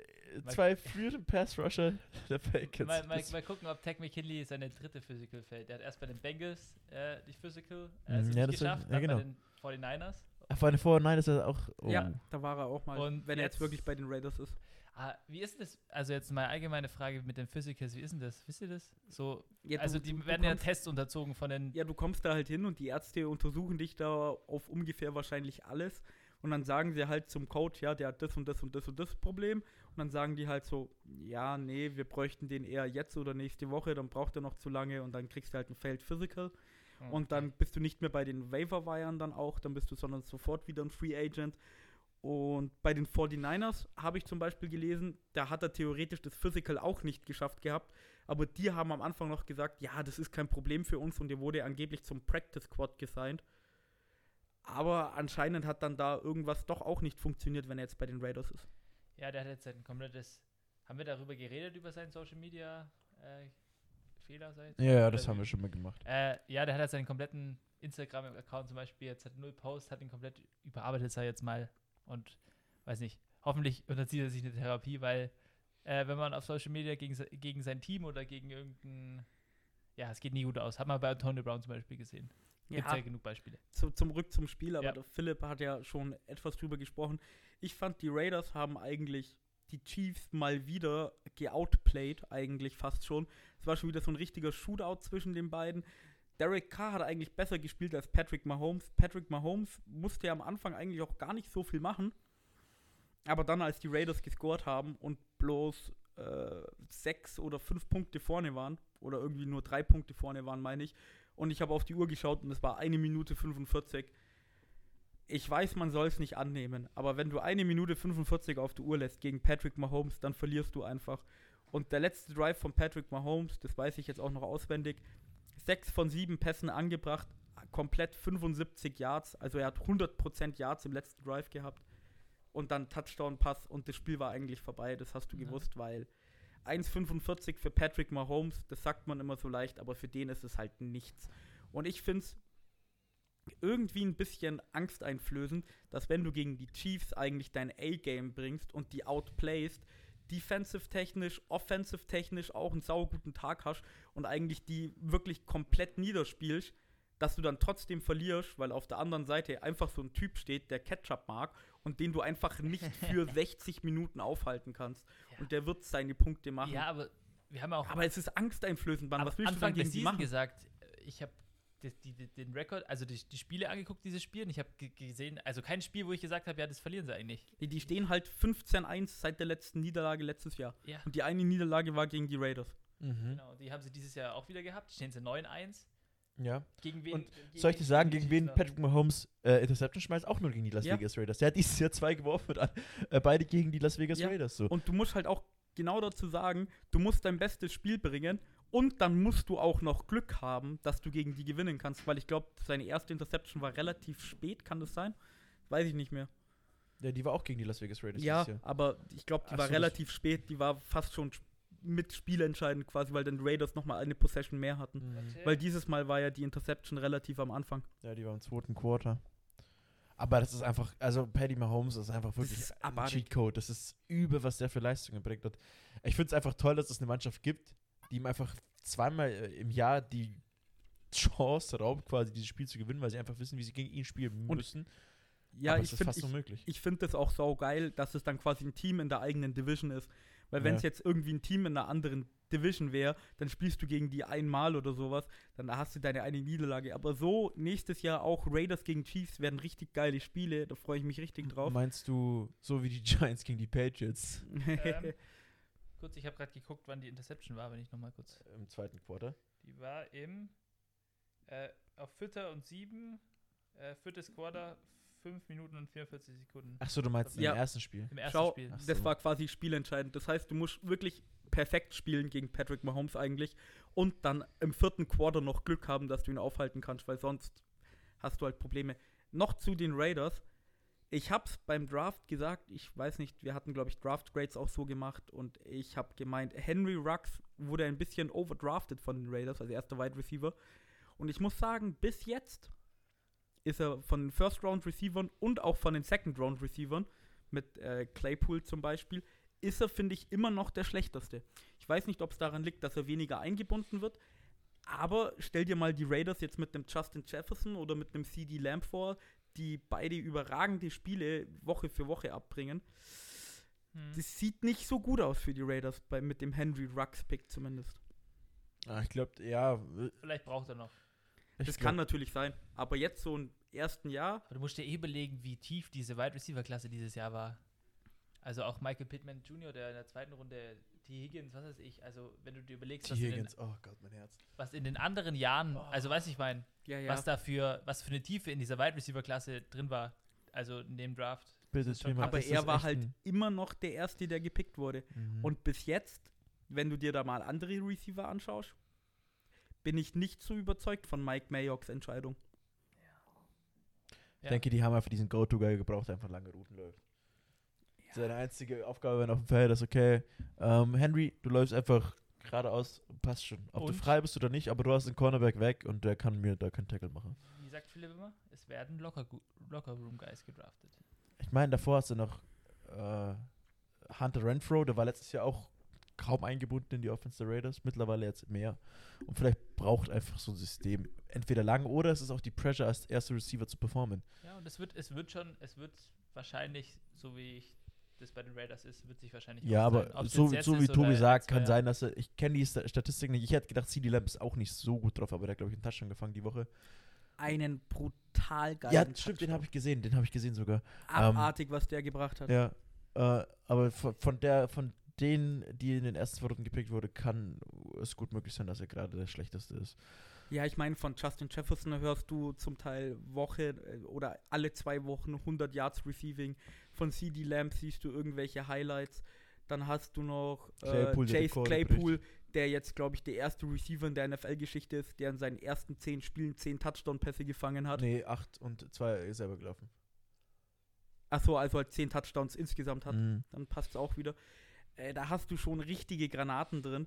Mal-
zwei früheren Pass-Rusher [LAUGHS] der Falcons.
Mal, mal, mal gucken, ob Tech McKinley seine dritte Physical fällt. Der hat erst bei den Bengals äh, die Physical äh,
Mhm, ja,
geschafft,
ja,
dann
genau.
bei den 49ers.
Vor Vor- nein, das ist auch. Oh.
Ja, da war er auch mal,
Und
wenn er jetzt
jetzt-
wirklich bei den Raiders ist.
Ah, wie ist denn das? Also jetzt mal allgemeine Frage mit den Physicals, wie ist denn das? Wisst ihr das? So,
Ja, du-
also die
du
werden ja
kommst-
Tests unterzogen von den
Ja, du kommst da halt hin und die Ärzte untersuchen dich da auf ungefähr wahrscheinlich alles. Und dann sagen sie halt zum Coach, ja, der hat das und das und das und das Problem. Und dann sagen die halt so, ja, nee, wir bräuchten den eher jetzt oder nächste Woche, dann braucht er noch zu lange und dann kriegst du halt ein Failed Physical.
Oh,
Und dann bist du nicht mehr bei den Waiver-Wiren dann auch, dann bist du sondern sofort wieder ein Free Agent. Und bei den 49ers habe ich zum Beispiel gelesen, da hat er theoretisch das Physical auch nicht geschafft gehabt. Aber die haben am Anfang noch gesagt, ja, das ist kein Problem für uns und er wurde angeblich zum Practice Squad gesigned. Aber anscheinend hat dann da irgendwas doch auch nicht funktioniert, wenn er jetzt bei den Raiders ist.
Ja, der hat jetzt ein komplettes. Haben wir darüber geredet, über seinen Social Media äh, Fehler? Sag ich jetzt mal?
Ja, ja, das haben wir schon mal gemacht.
Äh, ja, der hat halt seinen kompletten Instagram-Account zum Beispiel jetzt hat null Post, hat ihn komplett überarbeitet, sag ich jetzt mal. Und weiß nicht, hoffentlich unterzieht er sich eine Therapie, weil äh, wenn man auf Social Media gegen, gegen sein Team oder gegen irgendein. Ja, es geht nie gut aus. Hat man bei Antonio Brown zum Beispiel gesehen. Gibt ja genug Beispiele.
zu, zum Rück zum Spiel, aber
Ja.
der Philipp hat ja schon etwas drüber gesprochen. Ich fand, die Raiders haben eigentlich die Chiefs mal wieder geoutplayed, eigentlich fast schon. Es war schon wieder so ein richtiger Shootout zwischen den beiden. Derek Carr hat eigentlich besser gespielt als Patrick Mahomes. Patrick Mahomes musste ja am Anfang eigentlich auch gar nicht so viel machen. Aber dann, als die Raiders gescored haben und bloß äh, sechs oder fünf Punkte vorne waren, oder irgendwie nur drei Punkte vorne waren, meine ich, und ich habe auf die Uhr geschaut und es war eine Minute 45. Ich weiß, man soll es nicht annehmen, aber wenn du eine Minute 45 auf die Uhr lässt gegen Patrick Mahomes, dann verlierst du einfach. Und der letzte Drive von Patrick Mahomes, das weiß ich jetzt auch noch auswendig, sechs von sieben Pässen angebracht, komplett 75 Yards, also er hat 100% Yards im letzten Drive gehabt und dann Touchdown-Pass und das Spiel war eigentlich vorbei, das hast du
Ja.
gewusst, weil 1,45 für Patrick Mahomes, das sagt man immer so leicht, aber für den ist es halt nichts. Und ich finde es irgendwie ein bisschen angsteinflößend, dass wenn du gegen die Chiefs eigentlich dein A-Game bringst und die outplayst, defensive-technisch, offensive-technisch auch einen sauguten Tag hast und eigentlich die wirklich komplett niederspielst, dass du dann trotzdem verlierst, weil auf der anderen Seite einfach so ein Typ steht, der Ketchup mag und den du einfach nicht [LAUGHS] für 60 Minuten aufhalten kannst.
Ja.
Und der wird seine Punkte machen.
Ja, aber wir haben auch
aber es ist angsteinflößend, Mann. Was willst
Anfang
du dann gegen die machen?
gesagt, äh, ich habe die, die, den Rekord, also die, die Spiele angeguckt, dieses Spiel, und ich habe gesehen, also kein Spiel, wo ich gesagt habe, ja, das verlieren sie eigentlich.
Die, die stehen halt 15-1 seit der letzten Niederlage letztes Jahr.
Ja.
Und die eine Niederlage war gegen die Raiders.
Mhm.
Genau, die haben sie dieses Jahr auch wieder gehabt. Stehen sie 9-1.
Ja.
Gegen wen?
Und
gegen
Soll ich dir sagen, gegen wen Patrick Mahomes äh, Interception schmeißt? Auch nur gegen die Las
Ja.
Vegas Raiders. Der hat dieses [LAUGHS] Jahr zwei geworfen, und, äh, beide gegen die Las Vegas
Ja.
Raiders. So.
Und du musst halt auch genau dazu sagen, du musst dein bestes Spiel bringen Und dann musst du auch noch Glück haben, dass du gegen die gewinnen kannst, weil ich glaube, seine erste Interception war relativ spät, kann das sein? Weiß ich nicht mehr.
Ja, die war auch gegen die Las Vegas Raiders
Ja, aber ich glaube, die
Ach
war
so,
relativ spät, die war fast schon mit spielentscheidend quasi, weil dann Raiders nochmal eine Possession mehr hatten.
Mhm.
Weil dieses Mal war ja die Interception relativ am Anfang.
Ja, die war im zweiten Quarter. Aber das ist einfach, also Paddy Mahomes ist einfach wirklich
ist
ein. Cheatcode. Das ist übel, was der für Leistungen bringt. Und ich finde es einfach toll, dass es eine Mannschaft gibt, die ihm einfach zweimal äh, im Jahr die Chance raubt, quasi dieses Spiel zu gewinnen, weil sie einfach wissen, wie sie gegen ihn spielen
Und
müssen.
Ja,
Aber
ich finde
fast
ich,
unmöglich.
ich find das auch sau geil, dass es dann quasi ein Team in der eigenen Division ist. Weil wenn
Ja.
es jetzt irgendwie ein Team in einer anderen Division wäre, dann spielst du gegen die einmal oder sowas, dann hast du deine eine Niederlage. Aber so nächstes Jahr auch Raiders gegen Chiefs werden richtig geile Spiele, da freue ich mich richtig drauf.
Meinst du, so wie die Giants gegen die Patriots [LAUGHS] [LAUGHS]
Ähm, kurz, ich habe gerade geguckt, wann die Interception war, wenn ich nochmal kurz.
im zweiten Quarter?
Die war im äh, auf Vierter und Sieben, äh, viertes Quarter, 5 Minuten und 44 Sekunden.
Achso, du meinst
Ja.
im ersten Spiel.
Im ersten
Schau,
Spiel.
So.
das war quasi spielentscheidend. Das heißt, du musst wirklich perfekt spielen gegen Patrick Mahomes eigentlich und dann im vierten Quarter noch Glück haben, dass du ihn aufhalten kannst, weil sonst hast du halt Probleme. Noch zu den Raiders. Ich hab's beim Draft gesagt, ich weiß nicht, wir hatten, glaube ich, Draft Grades auch so gemacht und ich habe gemeint, Henry Rux wurde ein bisschen overdrafted von den Raiders als erster Wide Receiver. Und ich muss sagen, bis jetzt ist er von den First Round Receivern und auch von den Second Round Receivern mit äh, Claypool zum Beispiel, ist er, finde ich, immer noch der schlechteste. Ich weiß nicht, ob es daran liegt, dass er weniger eingebunden wird, aber stell dir mal die Raiders jetzt mit einem Justin Jefferson oder mit einem CD Lamb vor, die beide überragende Spiele Woche für Woche abbringen.
Hm.
Das sieht nicht so gut aus für die Raiders, bei, mit dem Henry Rux Pick zumindest.
Ah, ich glaube, ja. äh,
Vielleicht braucht er noch.
Ich
das
glaub,
kann natürlich sein, aber jetzt so im ersten Jahr,
Aber du musst dir eh überlegen, wie tief diese Wide Receiver Klasse dieses Jahr war. Also auch Michael Pittman Jr., der in der zweiten Runde, T. Higgins, was weiß ich. Also wenn du dir überlegst, was in, den,
oh Gott, mein Herz.
was in den anderen Jahren, also weiß ich mein,
ja, ja.
was da für, was für eine Tiefe in dieser Wide Receiver Klasse drin war. Also in dem Draft.
Aber er war halt immer noch der Erste, der gepickt wurde.
Mhm.
Und bis jetzt, wenn du dir da mal andere Receiver anschaust, bin ich nicht so überzeugt von Mike Mayocks Entscheidung.
Ich
Ja.
denke, die haben einfach diesen Go-To-Guy gebraucht, der einfach lange Routen läuft. Seine einzige Aufgabe, wenn auf dem Feld ist, okay, ähm, Henry, du läufst einfach geradeaus, passt schon. Ob du
Und?
frei bist oder nicht, aber du hast den Cornerback weg und der kann mir da keinen Tackle machen.
Wie sagt Philipp immer? Es werden Locker, Locker Room Guys gedraftet.
Ich meine, davor hast du noch äh, Hunter Renfro, der war letztes Jahr auch kaum eingebunden in die Offense der Raiders, mittlerweile jetzt mehr. Und vielleicht braucht einfach so ein System entweder lang oder es ist auch die Pressure, als erster Receiver zu performen.
Ja, und es wird, es wird schon, es wird wahrscheinlich, so wie ich das bei den Raiders ist, wird sich wahrscheinlich
Ja, aber so, so wie Tobi sagt, kann sein, dass er, ich kenne die Sta- Statistik nicht, ich hätte gedacht, CD Lamb ist auch nicht so gut drauf, aber der hat, glaube ich, einen Touchdown gefangen die Woche.
Einen brutal geilen
ja, stimmt, den
Touchdown.
habe ich gesehen, den habe ich gesehen sogar.
Abartig, was der gebracht hat.
Ja, äh, aber von, von der, von denen, die in den ersten zwei Runden gepickt wurde, kann es gut möglich sein, dass er gerade der schlechteste ist.
Ja, ich meine, von Justin Jefferson hörst du zum Teil Woche äh, oder alle zwei Wochen 100 Yards Receiving. Von CD Lamb siehst du irgendwelche Highlights. Dann hast du noch äh,
Claypool, der
Chase Claypool, der jetzt, glaube ich, der erste Receiver in der NFL-Geschichte ist, der in seinen ersten zehn Spielen zehn Touchdown-Pässe gefangen hat.
Nee, acht und zwei selber gelaufen.
Achso, also halt zehn Touchdowns insgesamt hat.
Mhm.
dann passt es auch wieder. Äh, da hast du schon richtige Granaten drin.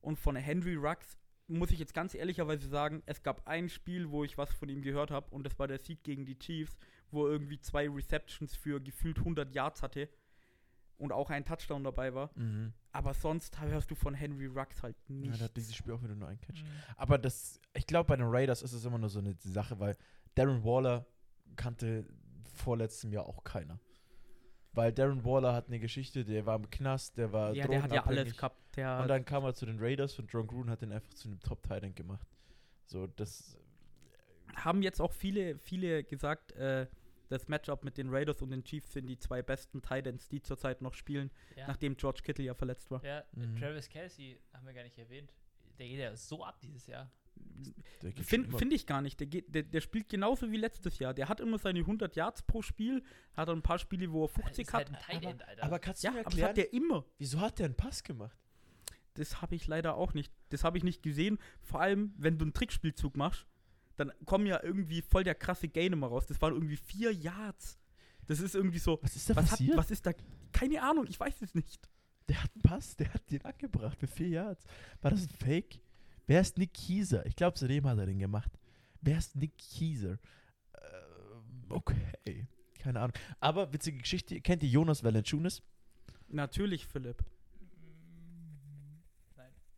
Und von Henry Rux muss ich jetzt ganz ehrlicherweise sagen, es gab ein Spiel, wo ich was von ihm gehört habe und das war der Sieg gegen die Chiefs, wo er irgendwie zwei Receptions für gefühlt 100 Yards hatte und auch ein Touchdown dabei war.
Mhm.
Aber sonst hörst du von Henry Rux halt
Ja,
nicht.
der hat dieses Spiel auch wieder nur ein Catch.
Mhm.
Aber das, ich glaube, bei den Raiders ist es immer nur so eine Sache, weil Darren Waller kannte vorletztem Jahr auch keiner. Weil Darren Waller hat eine Geschichte, der war im Knast, der war
ja, der hat ja alles gehabt. Der
Und dann kam er zu den Raiders und John Gruden hat den einfach zu einem top titan gemacht. So, das.
haben jetzt auch viele, viele gesagt, äh, das Matchup mit den Raiders und den Chiefs sind die zwei besten Titans, die zurzeit noch spielen,
Ja,
nachdem George Kittle ja verletzt war.
ja
Mhm.
Travis Kelsey haben wir gar nicht erwähnt. Der geht ja so ab dieses Jahr.
Finde find ich gar nicht. Der, geht, der, der spielt genauso wie letztes Jahr. Der hat immer seine 100 Yards pro Spiel, hat ein paar Spiele, wo er 50
ist
hat.
halt End, Alter.
Aber kannst du
ja,
mir
aber das
erklären,
hat der immer.
wieso hat der einen Pass gemacht?
Das habe ich leider auch nicht. Das habe ich nicht gesehen. Vor allem, wenn du einen Trickspielzug machst, dann kommen ja irgendwie voll der krasse Gain immer raus. Das waren irgendwie vier Yards. Das ist irgendwie so.
Was ist da
Was, hat,
passiert?
was ist da? Keine Ahnung, ich weiß es nicht.
Der hat einen Pass, der hat den angebracht für vier Yards. War das ein Fake? Wer ist Nick Kieser? Ich glaube, zudem hat er den gemacht. Wer ist Nick Kieser? Ähm, okay. Keine Ahnung. Aber witzige Geschichte. Kennt ihr Jonas Valanciunas?
Natürlich, Philipp.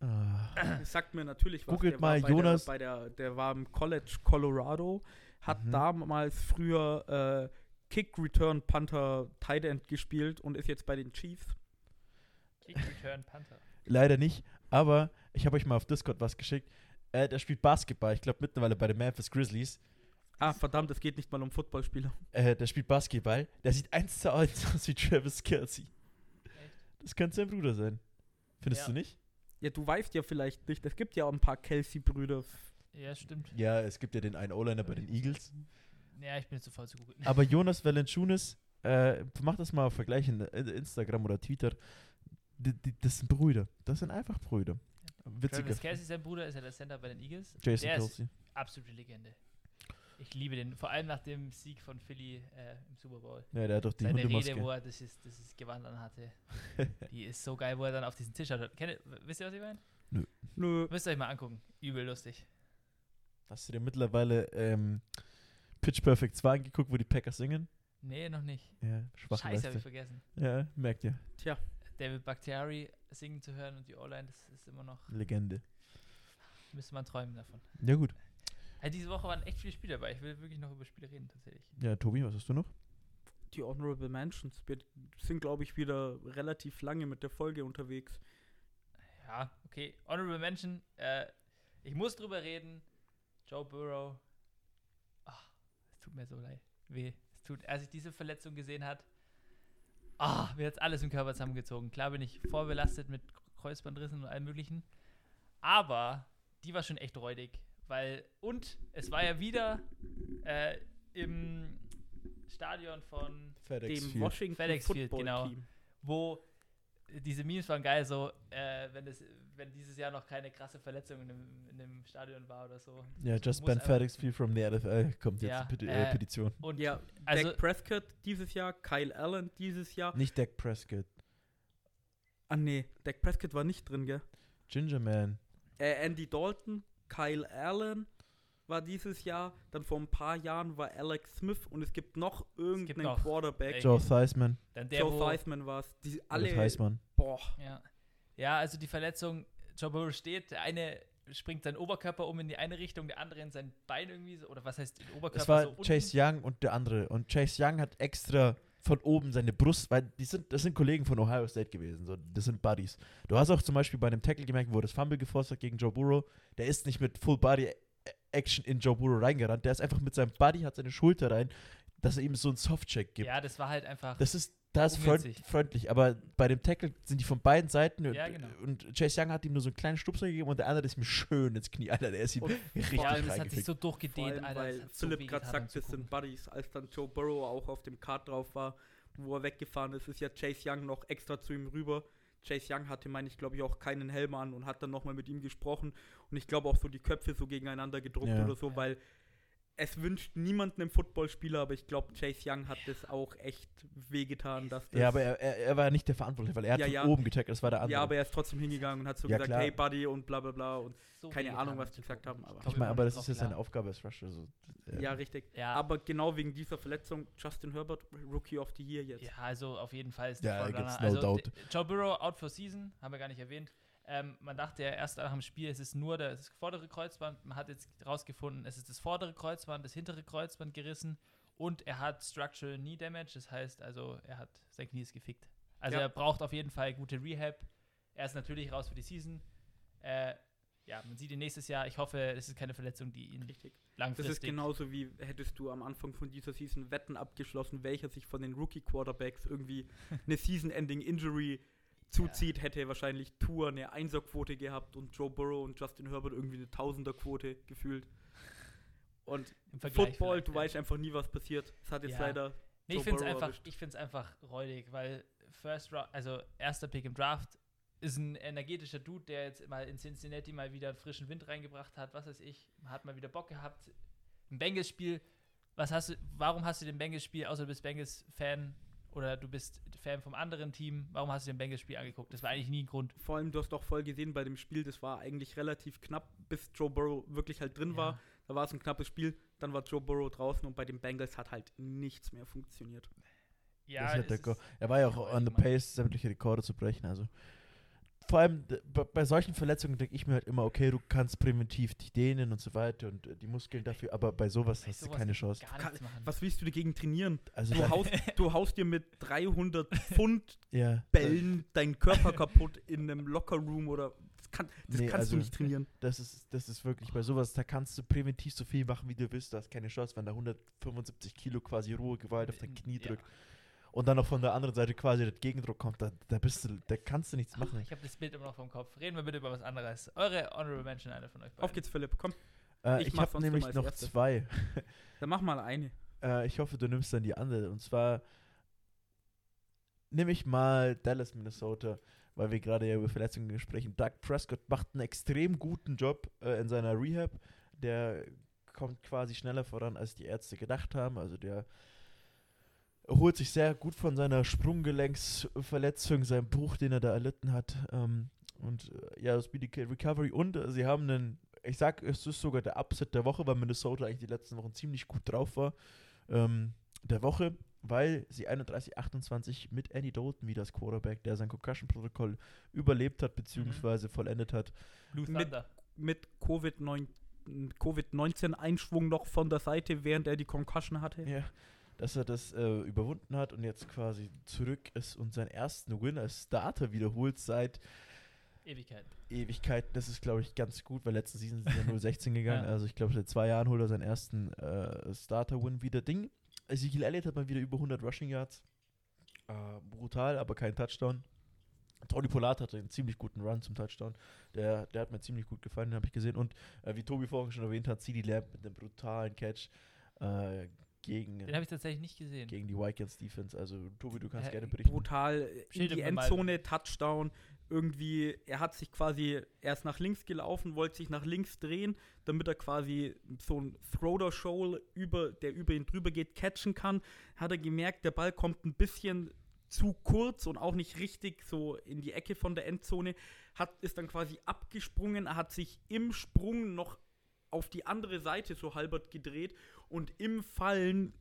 Ah,
Das [COUGHS] sagt mir natürlich was.
Googelt
der war
mal
bei
Jonas-
Der, bei der, der war im College Colorado, hat
Mhm.
damals früher äh, Kick Return Panther Tight End gespielt und ist jetzt bei den Chiefs.
Kick Return Panther.
leider nicht. Aber ich habe euch mal auf Discord was geschickt. Äh, der spielt Basketball. Ich glaube mittlerweile bei den Memphis Grizzlies.
Ah, verdammt, es geht nicht mal um Footballspieler.
Äh, der spielt Basketball. Der sieht eins zu eins [LAUGHS] aus wie Travis Kelsey.
Echt?
Das könnte sein Bruder sein. Findest
Ja.
du nicht?
Ja, du weißt ja vielleicht nicht, es gibt ja auch ein paar Kelsey-Brüder.
Ja, stimmt.
Ja, es gibt ja den einen O-Liner bei den Eagles.
Ja, ich bin jetzt zu faul zu googeln.
Aber [LAUGHS] Jonas Valanciunas, äh, mach das mal auf Vergleich in Instagram oder Twitter. Die, die, das sind Brüder. Das sind einfach Brüder. Witzige.
Travis Kelsey, sein Bruder, ist ja der Center bei den Eagles.
Jason
der ist
Kelsey.
absolute Legende. Ich liebe den, vor allem nach dem Sieg von Philly äh, im Super Bowl.
Ja, der hat doch die
Seine
Hundemaske.
Rede, wo er das, ist, das ist Gewand anhatte, die ist so geil, wo er dann auf diesen Tisch hat. Kennt, ihr- wisst ihr, was ich meine?
Nö.
Müsst ihr euch mal angucken. Übel lustig.
Hast du dir mittlerweile ähm, Pitch Perfect 2 angeguckt, wo die Packers singen?
Nee, noch nicht.
Ja, schwache
Scheiße, habe ich vergessen.
Ja, merkt ihr.
Tja,
David Bakhtiari singen zu hören und die O-Line, das ist immer noch,
Legende.
müsste man träumen davon.
Ja, gut.
Also diese Woche waren echt viele Spiele dabei. Ich will wirklich noch über Spiele reden, tatsächlich.
Ja, Tobi, was hast du noch?
die Honorable Mentions. Wir sind, glaube ich, wieder relativ lange mit der Folge unterwegs.
Ja, okay. Honorable Mention. Äh, ich muss drüber reden. Joe Burrow. Ach, es tut mir so leid. Weh. Es tut, als ich diese Verletzung gesehen hat, ah, mir hat alles im Körper zusammengezogen. Klar bin ich vorbelastet mit Kreuzbandrissen und allem möglichen. Aber die war schon echt räudig. Weil, und es war ja wieder äh, im Stadion von
Dem Washington
FedEx Field,
Football
genau.
Team.
wo diese Memes waren geil, so, äh, wenn, das, wenn dieses Jahr noch keine krasse Verletzung in dem, in dem Stadion war oder so.
Ja,
Das
Just Ben FedEx Field from the NFL kommt jetzt
Ja,
die Peti
äh,
äh, Petition.
Und
Ja,
also,
Dak Prescott dieses Jahr, Kyle Allen dieses Jahr.
Nicht Dak Prescott.
Ah nee, Dak Prescott war nicht drin, gell?
Ginger Man.
Äh, Andy Dalton, Kyle Allen war dieses Jahr. Dann vor ein paar Jahren war Alex Smith und es gibt noch irgendeinen
noch
Quarterback.
Ey,
Joe Theismann.
dann der,
Joe Theismann war es. Die
Alle. Theismann.
Boah.
ja. ja, also die Verletzung, Joe Burrow steht, der eine springt seinen Oberkörper um in die eine Richtung, der andere in sein Bein irgendwie so, oder was heißt den Oberkörper
Es war
so unten.
Chase Young und der andere. Und Chase Young hat extra von oben seine Brust, weil die sind, das sind Kollegen von Ohio State gewesen, so, das sind Buddies. Du hast auch zum Beispiel bei einem Tackle gemerkt, wo das Fumble geforst hat gegen Joe Burrow, der ist nicht mit Full Body Action in Joe Burrow reingerannt, der ist einfach mit seinem Buddy, hat seine Schulter rein, dass er ihm so einen Softcheck gibt.
Ja, das war halt einfach.
Das ist, das ist freund, freundlich, aber bei dem Tackle sind die von beiden Seiten und,
Ja, genau.
und Chase Young hat ihm nur so einen kleinen Stupser gegeben und der andere ist ihm schön ins Knie, Alter, der ist ihm
Und [LAUGHS]
richtig
ja, das hat sich so
Vor
durchgedehnt,
allem,
Alter.
weil
so
Philipp
weh
gerade sagt, das sind Buddies. Als dann Joe Burrow auch auf dem Kart drauf war, wo er weggefahren ist, ist ja Chase Young noch extra zu ihm rüber. Chase Young hatte, meine ich, glaube ich, auch keinen Helm an und hat dann nochmal mit ihm gesprochen. Und ich glaube auch so die Köpfe so gegeneinander gedruckt
Ja.
oder so,
Ja.
weil es wünscht niemanden im Footballspieler, aber ich glaube, Chase Young hat das auch echt wehgetan, dass das
Ja, aber er, er, er war ja nicht der Verantwortliche, weil er hat
Ja,
von
ja.
oben getackelt, das war der andere.
ja, aber er ist trotzdem hingegangen und hat so
Ja,
gesagt,
klar.
hey Buddy und bla bla bla und
So
keine Ahnung, was die gesagt haben, aber-
ich meine, aber das ist ja seine. Aufgabe als Rusher. So, äh,
ja, richtig.
Ja,
Aber genau wegen dieser Verletzung, Justin Herbert, Rookie of the Year jetzt.
Ja, also auf jeden Fall ist
Ja,
der
gibt's no
also
doubt.
Joe Burrow out for season, haben wir gar nicht erwähnt. Ähm, man dachte ja erst nach dem Spiel, es ist nur das vordere Kreuzband. Man hat jetzt rausgefunden, es ist das vordere Kreuzband, das hintere Kreuzband gerissen und er hat Structural Knee Damage. Das heißt also, er hat sein Knie ist gefickt. Also
Ja.
er braucht auf jeden Fall gute Rehab. Er ist natürlich raus für die Season. Äh, ja, man sieht ihn nächstes Jahr. Ich hoffe, es ist keine Verletzung, die ihn
Richtig. Das
langfristig.
ist genauso wie hättest du am Anfang von dieser Season Wetten abgeschlossen, welcher sich von den Rookie Quarterbacks irgendwie [LAUGHS] eine Season-Ending Injury zuzieht, hätte wahrscheinlich Tour eine Einserquote gehabt und Joe Burrow und Justin Herbert irgendwie eine Tausenderquote gefühlt. Und
im
Football, du weißt einfach nie, was passiert. Es hat jetzt
Ja.
leider
Nee, ich finde es einfach,
erwischt.
ich find's einfach räudig, weil First Round, also erster Pick im Draft, ist ein energetischer Dude, der jetzt mal in Cincinnati mal wieder frischen Wind reingebracht hat, was weiß ich, hat mal wieder Bock gehabt. Ein Bengals-Spiel, was hast du, warum hast du den Bengals-Spiel, außer du bist Bengals-Fan oder du bist Fan vom anderen Team, warum hast du den Bengals-Spiel angeguckt? Das war eigentlich nie ein Grund.
Vor allem, du hast doch voll gesehen bei dem Spiel, das war eigentlich relativ knapp, bis Joe Burrow wirklich halt drin
Ja.
war. Da war es ein knappes Spiel, dann war Joe Burrow draußen und bei den Bengals hat halt nichts mehr funktioniert.
Ja,
Das ist ja er war ja auch on the pace, sämtliche Rekorde zu brechen. Also vor allem bei, solchen Verletzungen denke ich mir halt immer, okay, du kannst präventiv dich dehnen und so weiter und äh, die Muskeln dafür, aber bei sowas hast du
sowas
keine
kannst
Chance.
Kann-. Was willst du dagegen trainieren?
Also
Du haust, [LAUGHS] du haust dir mit 300 Pfund [LAUGHS]
ja,
Bällen deinen Körper kaputt in einem Lockerroom oder das, kann, das
Nee,
kannst
also-
du nicht trainieren.
das ist, das ist wirklich bei sowas, da kannst du präventiv so viel machen, wie du willst. Du hast keine Chance, wenn da 175 Kilo quasi rohe Gewalt auf dein Knie
Ja.
Und dann noch von der anderen Seite quasi der Gegendruck kommt, da, da bist du, da kannst du nichts machen.
Ich habe das Bild immer noch vom Kopf. Reden wir bitte über was anderes. Eure Honorable Mention, einer von euch beiden.
Auf geht's, Philipp, komm.
Äh,
Ich
ich
mach
habe nämlich noch
Erstes.
zwei.
Dann mach mal eine. [LAUGHS]
Äh, ich hoffe, du nimmst dann die andere. Und zwar nehme ich mal Dallas, Minnesota, weil wir gerade ja über Verletzungen sprechen. Doug Prescott macht einen extrem guten Job äh, in seiner Rehab. Der kommt quasi schneller voran, als die Ärzte gedacht haben. Also der erholt sich sehr gut von seiner Sprunggelenksverletzung, seinem Bruch, den er da erlitten hat. Ähm, und äh, ja, Speedy K Recovery. Und äh, sie haben einen, ich sag, es ist sogar der Upset der Woche, weil Minnesota eigentlich die letzten Wochen ziemlich gut drauf war. Ähm, der Woche, weil sie 31-28 mit Andy Dalton wieder als Quarterback, der sein Concussion-Protokoll überlebt hat, beziehungsweise vollendet hat.
Mit-. Mit Covid-19 Covid-19-Einschwung noch von der Seite, während er die Concussion hatte.
Ja, dass er das äh, überwunden hat und jetzt quasi zurück ist und seinen ersten Win als Starter wiederholt seit
Ewigkeit.
Ewigkeiten. Das ist, glaube ich, ganz gut, weil letzte Season sind ja [LAUGHS] 0-16 gegangen.
Ja.
Also ich glaube, seit zwei Jahren holt er seinen ersten äh, Starter-Win wieder. Ding. Ezekiel Elliott hat mal wieder über 100 Rushing Yards. Äh, brutal, aber kein Touchdown. Tony Pollard hatte einen ziemlich guten Run zum Touchdown. Der, der hat mir ziemlich gut gefallen, den habe ich gesehen. Und äh, wie Tobi vorhin schon erwähnt hat, CD Lamb mit einem brutalen Catch äh, gegen,
Den habe ich tatsächlich nicht gesehen.
gegen die Vikings Defense. Also Tobi, du kannst
Hä,
gerne berichten.
Brutal in die. Endzone, Touchdown. Irgendwie, er hat sich quasi erst nach links gelaufen, wollte sich nach links drehen, damit er quasi so ein Thrower Shoal über, der über ihn drüber geht, catchen kann. Hat er gemerkt, der Ball kommt ein bisschen zu kurz und auch nicht richtig so in die Ecke von der Endzone. Hat, ist dann quasi abgesprungen, er hat sich im Sprung noch auf die andere Seite so halbert gedreht und im Fallen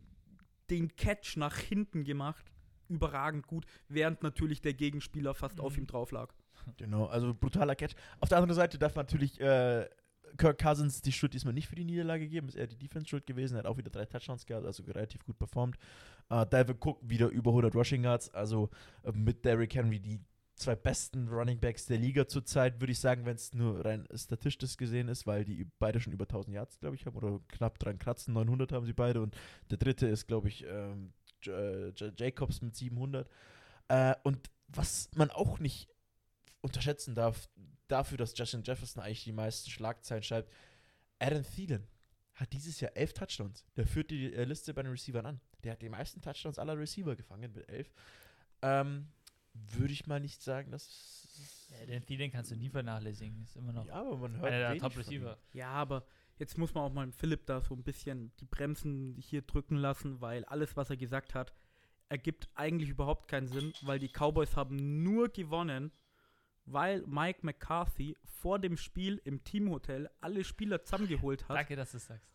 den Catch nach hinten gemacht. Überragend gut, während natürlich der Gegenspieler fast auf
Mhm.
ihm drauf lag.
Genau, also brutaler Catch. Auf der anderen Seite darf natürlich äh, Kirk Cousins die Schuld diesmal nicht für die Niederlage geben, ist eher die Defense schuld gewesen. Er hat auch wieder drei Touchdowns gehabt, also relativ gut performt. Äh, Dalvin Cook wieder über 100 Rushing Yards, also äh, mit Derrick Henry die zwei besten Running Backs der Liga zurzeit, würde ich sagen, wenn es nur rein statistisch gesehen ist, weil die beide schon über 1000 Yards, glaube ich, haben oder knapp dran kratzen. 900 haben sie beide und der dritte ist, glaube ich, ähm, äh, Jacobs mit 700. Äh, und was man auch nicht unterschätzen darf, dafür, dass Justin Jefferson eigentlich die meisten Schlagzeilen schreibt, Adam Thielen hat dieses Jahr elf Touchdowns. Der führt die äh, Liste bei den Receivern an. Der hat die meisten Touchdowns aller Receiver gefangen mit elf. Ähm, würde ich mal nicht sagen, dass.
Ja, den Thielen kannst du nie vernachlässigen. Ist immer noch
Ja, aber man hört.
einer der
wenig von
Top-Receiver.
Ja, aber jetzt muss man auch mal Philipp da so ein bisschen die Bremsen hier drücken lassen, weil alles, was er gesagt hat, ergibt eigentlich überhaupt keinen Sinn, weil die Cowboys haben nur gewonnen, weil Mike McCarthy vor dem Spiel im Teamhotel alle Spieler zusammengeholt hat
Danke, dass du es sagst.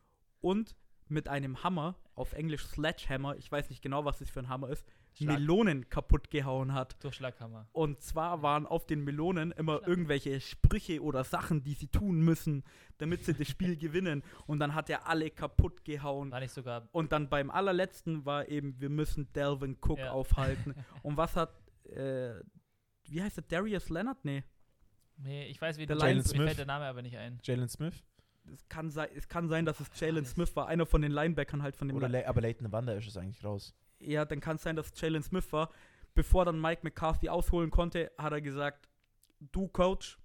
und mit einem Hammer, auf Englisch Sledgehammer, ich weiß nicht genau, was das für ein Hammer ist,
Schlag.
Melonen kaputt gehauen hat.
Durchschlaghammer.
Und zwar waren auf den Melonen immer
Schlag.
irgendwelche Sprüche oder Sachen, die sie tun müssen, damit sie das Spiel [LAUGHS] gewinnen. Und dann hat er alle kaputt gehauen.
War nicht sogar.
Und dann beim allerletzten war eben, wir müssen Delvin Cook
Ja.
aufhalten. [LAUGHS] Und was hat, äh, wie heißt der, Darius Leonard? Nee,
Nee, ich weiß, wie
Der
Jalen
meinst, mir
Smith.
fällt der Name aber nicht ein.
Jalen Smith
es kann, sei, es kann sein, dass es Jalen. Smith war, einer von den Linebackern halt von dem
oder Le aber Leighton Wander ist es eigentlich raus.
Ja, dann kann es sein, dass Jalen Smith war. Bevor dann Mike McCarthy ausholen konnte, hat er gesagt, du Coach,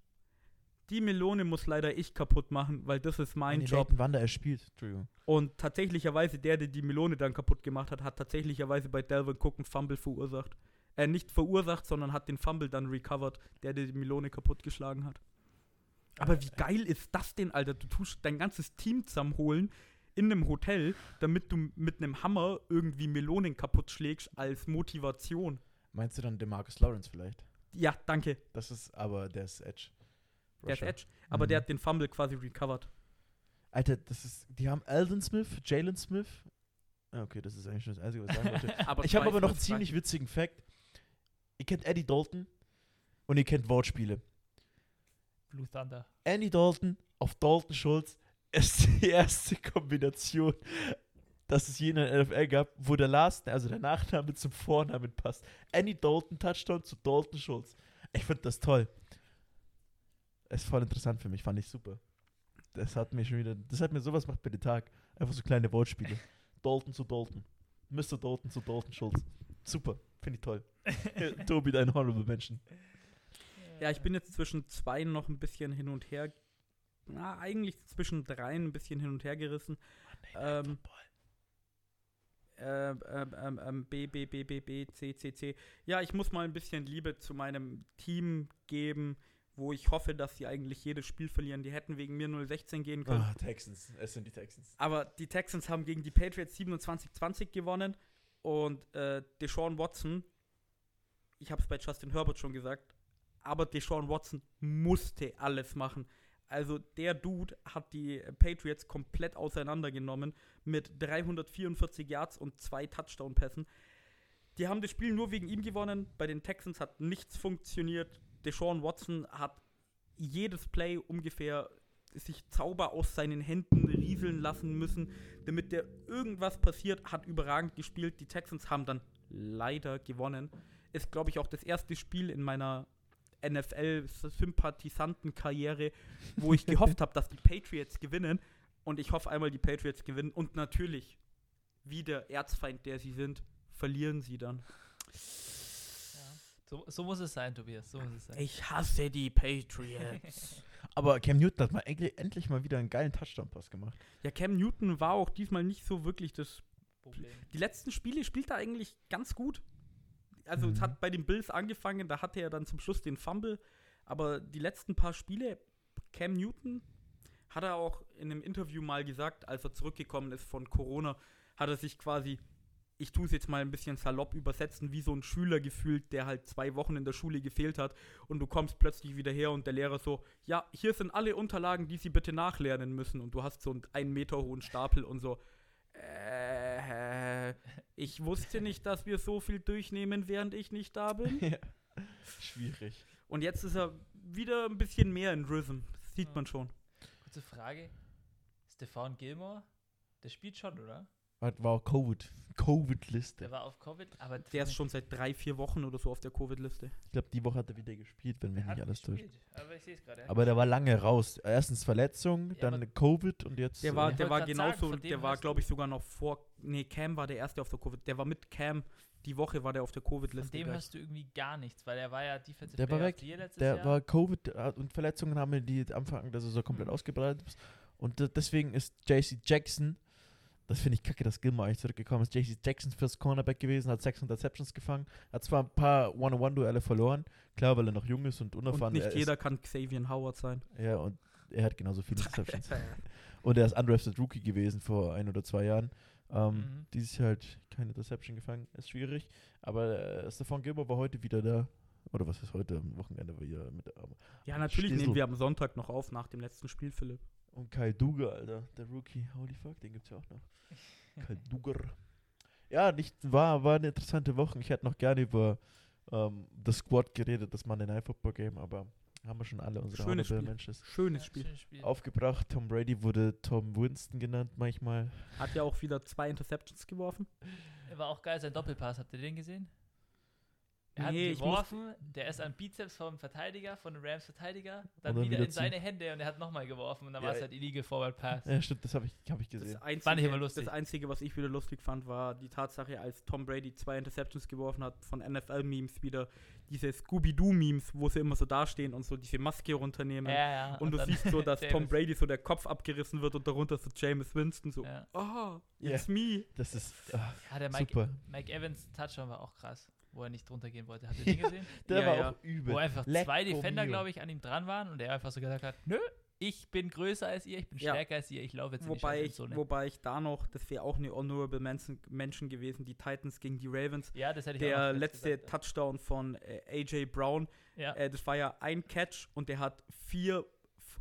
die Melone muss leider ich kaputt machen, weil das ist mein
Nee,
Job.
Leighton Wander er spielt. Entschuldigung.
Und tatsächlicherweise, der, der die Melone dann kaputt gemacht hat, hat tatsächlicherweise bei Delvin Cook einen Fumble verursacht. Äh, nicht verursacht, sondern hat den Fumble dann recovered, der die Melone kaputtgeschlagen hat. Aber wie geil ist das denn, Alter? Du tust dein ganzes Team zusammenholen in einem Hotel, damit du mit einem Hammer irgendwie Melonen kaputt schlägst als Motivation.
Meinst du dann Demarcus Lawrence vielleicht?
Ja, danke.
Das ist aber, der ist Edge.
Der ist
Rusher.
Edge. Aber
Mhm.
der hat den Fumble quasi recovered.
Alter, das ist, die haben Alden Smith, Jalen Smith. Ah, Okay, das ist eigentlich schon das Einzige, was ich sagen wollte. [LAUGHS]
Aber
ich habe aber noch einen ziemlich witzigen Fact. Ihr kennt Eddie Dalton und ihr kennt Wortspiele.
Blue Thunder.
Andy Dalton auf Dalton Schulz ist [LAUGHS] die erste Kombination, dass es je in der NFL gab, wo der Last, also der Nachname zum Vornamen passt. Andy Dalton Touchdown zu Dalton Schulz. Ich finde das toll. Ist voll interessant für mich, fand ich super. Das hat mir schon wieder, das hat mir sowas macht bei den Tag. Einfach so kleine Wortspiele. [LAUGHS] Dalton zu Dalton. Mr. Dalton zu Dalton Schulz. Super, finde ich toll. [LAUGHS] Tobi, dein Honorable Menschen.
Ja, ich bin jetzt zwischen zwei noch ein bisschen hin und her. Na, eigentlich zwischen dreien ein bisschen hin und her gerissen. Ähm, ähm, ähm, ähm, ähm, B, B, B, B, B, C, C, C. Ja, ich muss mal ein bisschen Liebe zu meinem Team geben, wo ich hoffe, dass sie eigentlich jedes Spiel verlieren. Die hätten wegen mir 0-16 gehen können.
Ah, Texans, es sind die Texans.
Aber die Texans haben gegen die Patriots 27-20 gewonnen und äh, Deshaun Watson, ich habe es bei Justin Herbert schon gesagt, aber Deshaun Watson musste alles machen. Also der Dude hat die Patriots komplett auseinandergenommen mit 344 Yards und zwei Touchdown-Pässen. Die haben das Spiel nur wegen ihm gewonnen. Bei den Texans hat nichts funktioniert. Deshaun Watson hat jedes Play ungefähr sich Zauber aus seinen Händen rieseln lassen müssen, damit der irgendwas passiert, hat überragend gespielt. Die Texans haben dann leider gewonnen. Ist, glaube ich, auch das erste Spiel in meiner NFL-Sympathisanten-Karriere, wo ich gehofft habe, dass die Patriots gewinnen. Und ich hoffe einmal, die Patriots gewinnen. Und natürlich, wie der Erzfeind, der sie sind, verlieren sie dann.
So, so muss es sein, Tobias. So muss es sein.
Ich hasse die Patriots. [LAUGHS]
Aber Cam Newton hat mal endlich, endlich mal wieder einen geilen Touchdown-Pass gemacht.
ja, Cam Newton war auch diesmal nicht so wirklich das
Problem.
Die letzten Spiele spielt er eigentlich ganz gut. Also es
Mhm.
hat bei den Bills angefangen, da hatte er dann zum Schluss den Fumble, aber die letzten paar Spiele, Cam Newton, hat er auch in einem Interview mal gesagt, als er zurückgekommen ist von Corona, hat er sich quasi, ich tue es jetzt mal ein bisschen salopp übersetzen, wie so ein Schüler gefühlt, der halt zwei Wochen in der Schule gefehlt hat und du kommst plötzlich wieder her und der Lehrer so, ja, hier sind alle Unterlagen, die Sie bitte nachlernen müssen und du hast so einen einen Meter hohen Stapel und so, äh, ich wusste nicht, dass wir so viel durchnehmen, während ich nicht da bin. [LAUGHS]
ja. Schwierig.
Und jetzt ist er wieder ein bisschen mehr in Rhythm. Das sieht
Ja.
man schon.
Kurze Frage. Stefan Gilmore, der spielt schon, oder?
War, war auch Covid. Covid-Liste.
Der war auf Covid, aber
Der ist schon seit drei, vier Wochen oder so auf der Covid-Liste.
Ich glaube, die Woche hat er wieder gespielt, wenn
der
mich
hat
nicht alles täuscht.
gespielt, Aber ich sehe es gerade. er
Aber der war lange raus. Erstens Verletzung,
Ja,
dann
aber-
Covid und jetzt.
Der
äh,
war,
ich
der
wollte
war genauso,
sagen, von dem
der war, glaube ich, sogar noch vor. Nee, Cam war der erste auf der Covid. Der war mit Cam. Die Woche war der auf der
Von
Covid-Liste.
dem
gleich.
hörst du irgendwie gar nichts, weil er war ja Defensive
Der war weg. Der
Jahr.
war Covid äh, und Verletzungen haben wir die am Anfang der Saison komplett
Mhm.
ausgebreitet. Und de- deswegen ist JC Jackson, das finde ich kacke, dass Gilmore eigentlich zurückgekommen ist. JC Jackson fürs Cornerback gewesen, hat sechs Interceptions gefangen, hat zwar ein paar One-on-One-Duelle verloren, klar, weil er noch jung ist und unerfahren
Und nicht
er
jeder kann Xavier Howard sein.
Ist, ja, und er hat genauso viele [LAUGHS] Interceptions. und er ist undrafted Rookie gewesen vor ein oder zwei Jahren. Ähm,
Mhm.
Dieses Jahr halt keine Interception gefangen, ist schwierig. Aber äh, Stefan Gilmore war heute wieder da. Oder was ist heute am Wochenende wieder mit ähm,
Ja, natürlich
Stissel.
nehmen wir am Sonntag noch auf nach dem letzten Spiel, Philipp.
Und Kai Duger, Alter, der Rookie. Holy fuck, den gibt's ja auch noch. [LAUGHS] Kai Duger. Ja, nicht, war, war eine interessante Woche. Ich hätte noch gerne über ähm, das Squad geredet, das Monday Night Football Game, aber haben wir schon alle unsere
Schönes Spiel.
Mentions
Schönes Spiel.
schönes Spiel.
aufgebracht. Tom Brady wurde Tom Winston genannt manchmal.
Hat ja auch wieder zwei Interceptions geworfen.
War auch geil, sein Doppelpass. Habt ihr den gesehen? Er
Nee,
hat
muss-
geworfen, der ist am Bizeps vom Verteidiger, von dem Rams Verteidiger, dann,
dann
wieder,
wieder
in
zu-
seine Hände und er hat nochmal geworfen und dann
Ja,
war es halt illegal Forward Pass.
Ja, stimmt, das habe ich, hab ich
Das
gesehen.
einzige,
Fand ich immer lustig.
das Einzige, was ich wieder lustig fand, war die Tatsache, als Tom Brady zwei Interceptions geworfen hat, von NFL-Memes wieder diese Scooby-Doo-Memes, wo sie immer so dastehen und so diese Maske runternehmen.
Ja, ja.
und du
dann
siehst so, [LAUGHS] dass Tom. Brady so der Kopf abgerissen wird und darunter so James Winston so,
Ja.
oh, it's me.
Das ist ah,
Ja, der Mike,
super.
Mike Evans Touchdown war auch krass. Wo er nicht drunter gehen wollte. Habt ihr [LAUGHS] den gesehen?
Der
Ja,
war
ja.
auch übel.
Wo einfach
Lecco
zwei Defender, glaube ich, an ihm dran waren und er einfach so gesagt hat, nö, ich bin größer als ihr, ich bin
Ja.
stärker als ihr, ich laufe jetzt in die
Wobei ich,
Endzone.
wobei ich da noch, das wäre auch eine Honorable Mention, Mention gewesen, die Titans gegen die Ravens.
Ja, das hätte ich auch
Der letzte
gesagt,
Touchdown von äh, AJ Brown,
Ja.
äh, das war ja ein Catch und der hat vier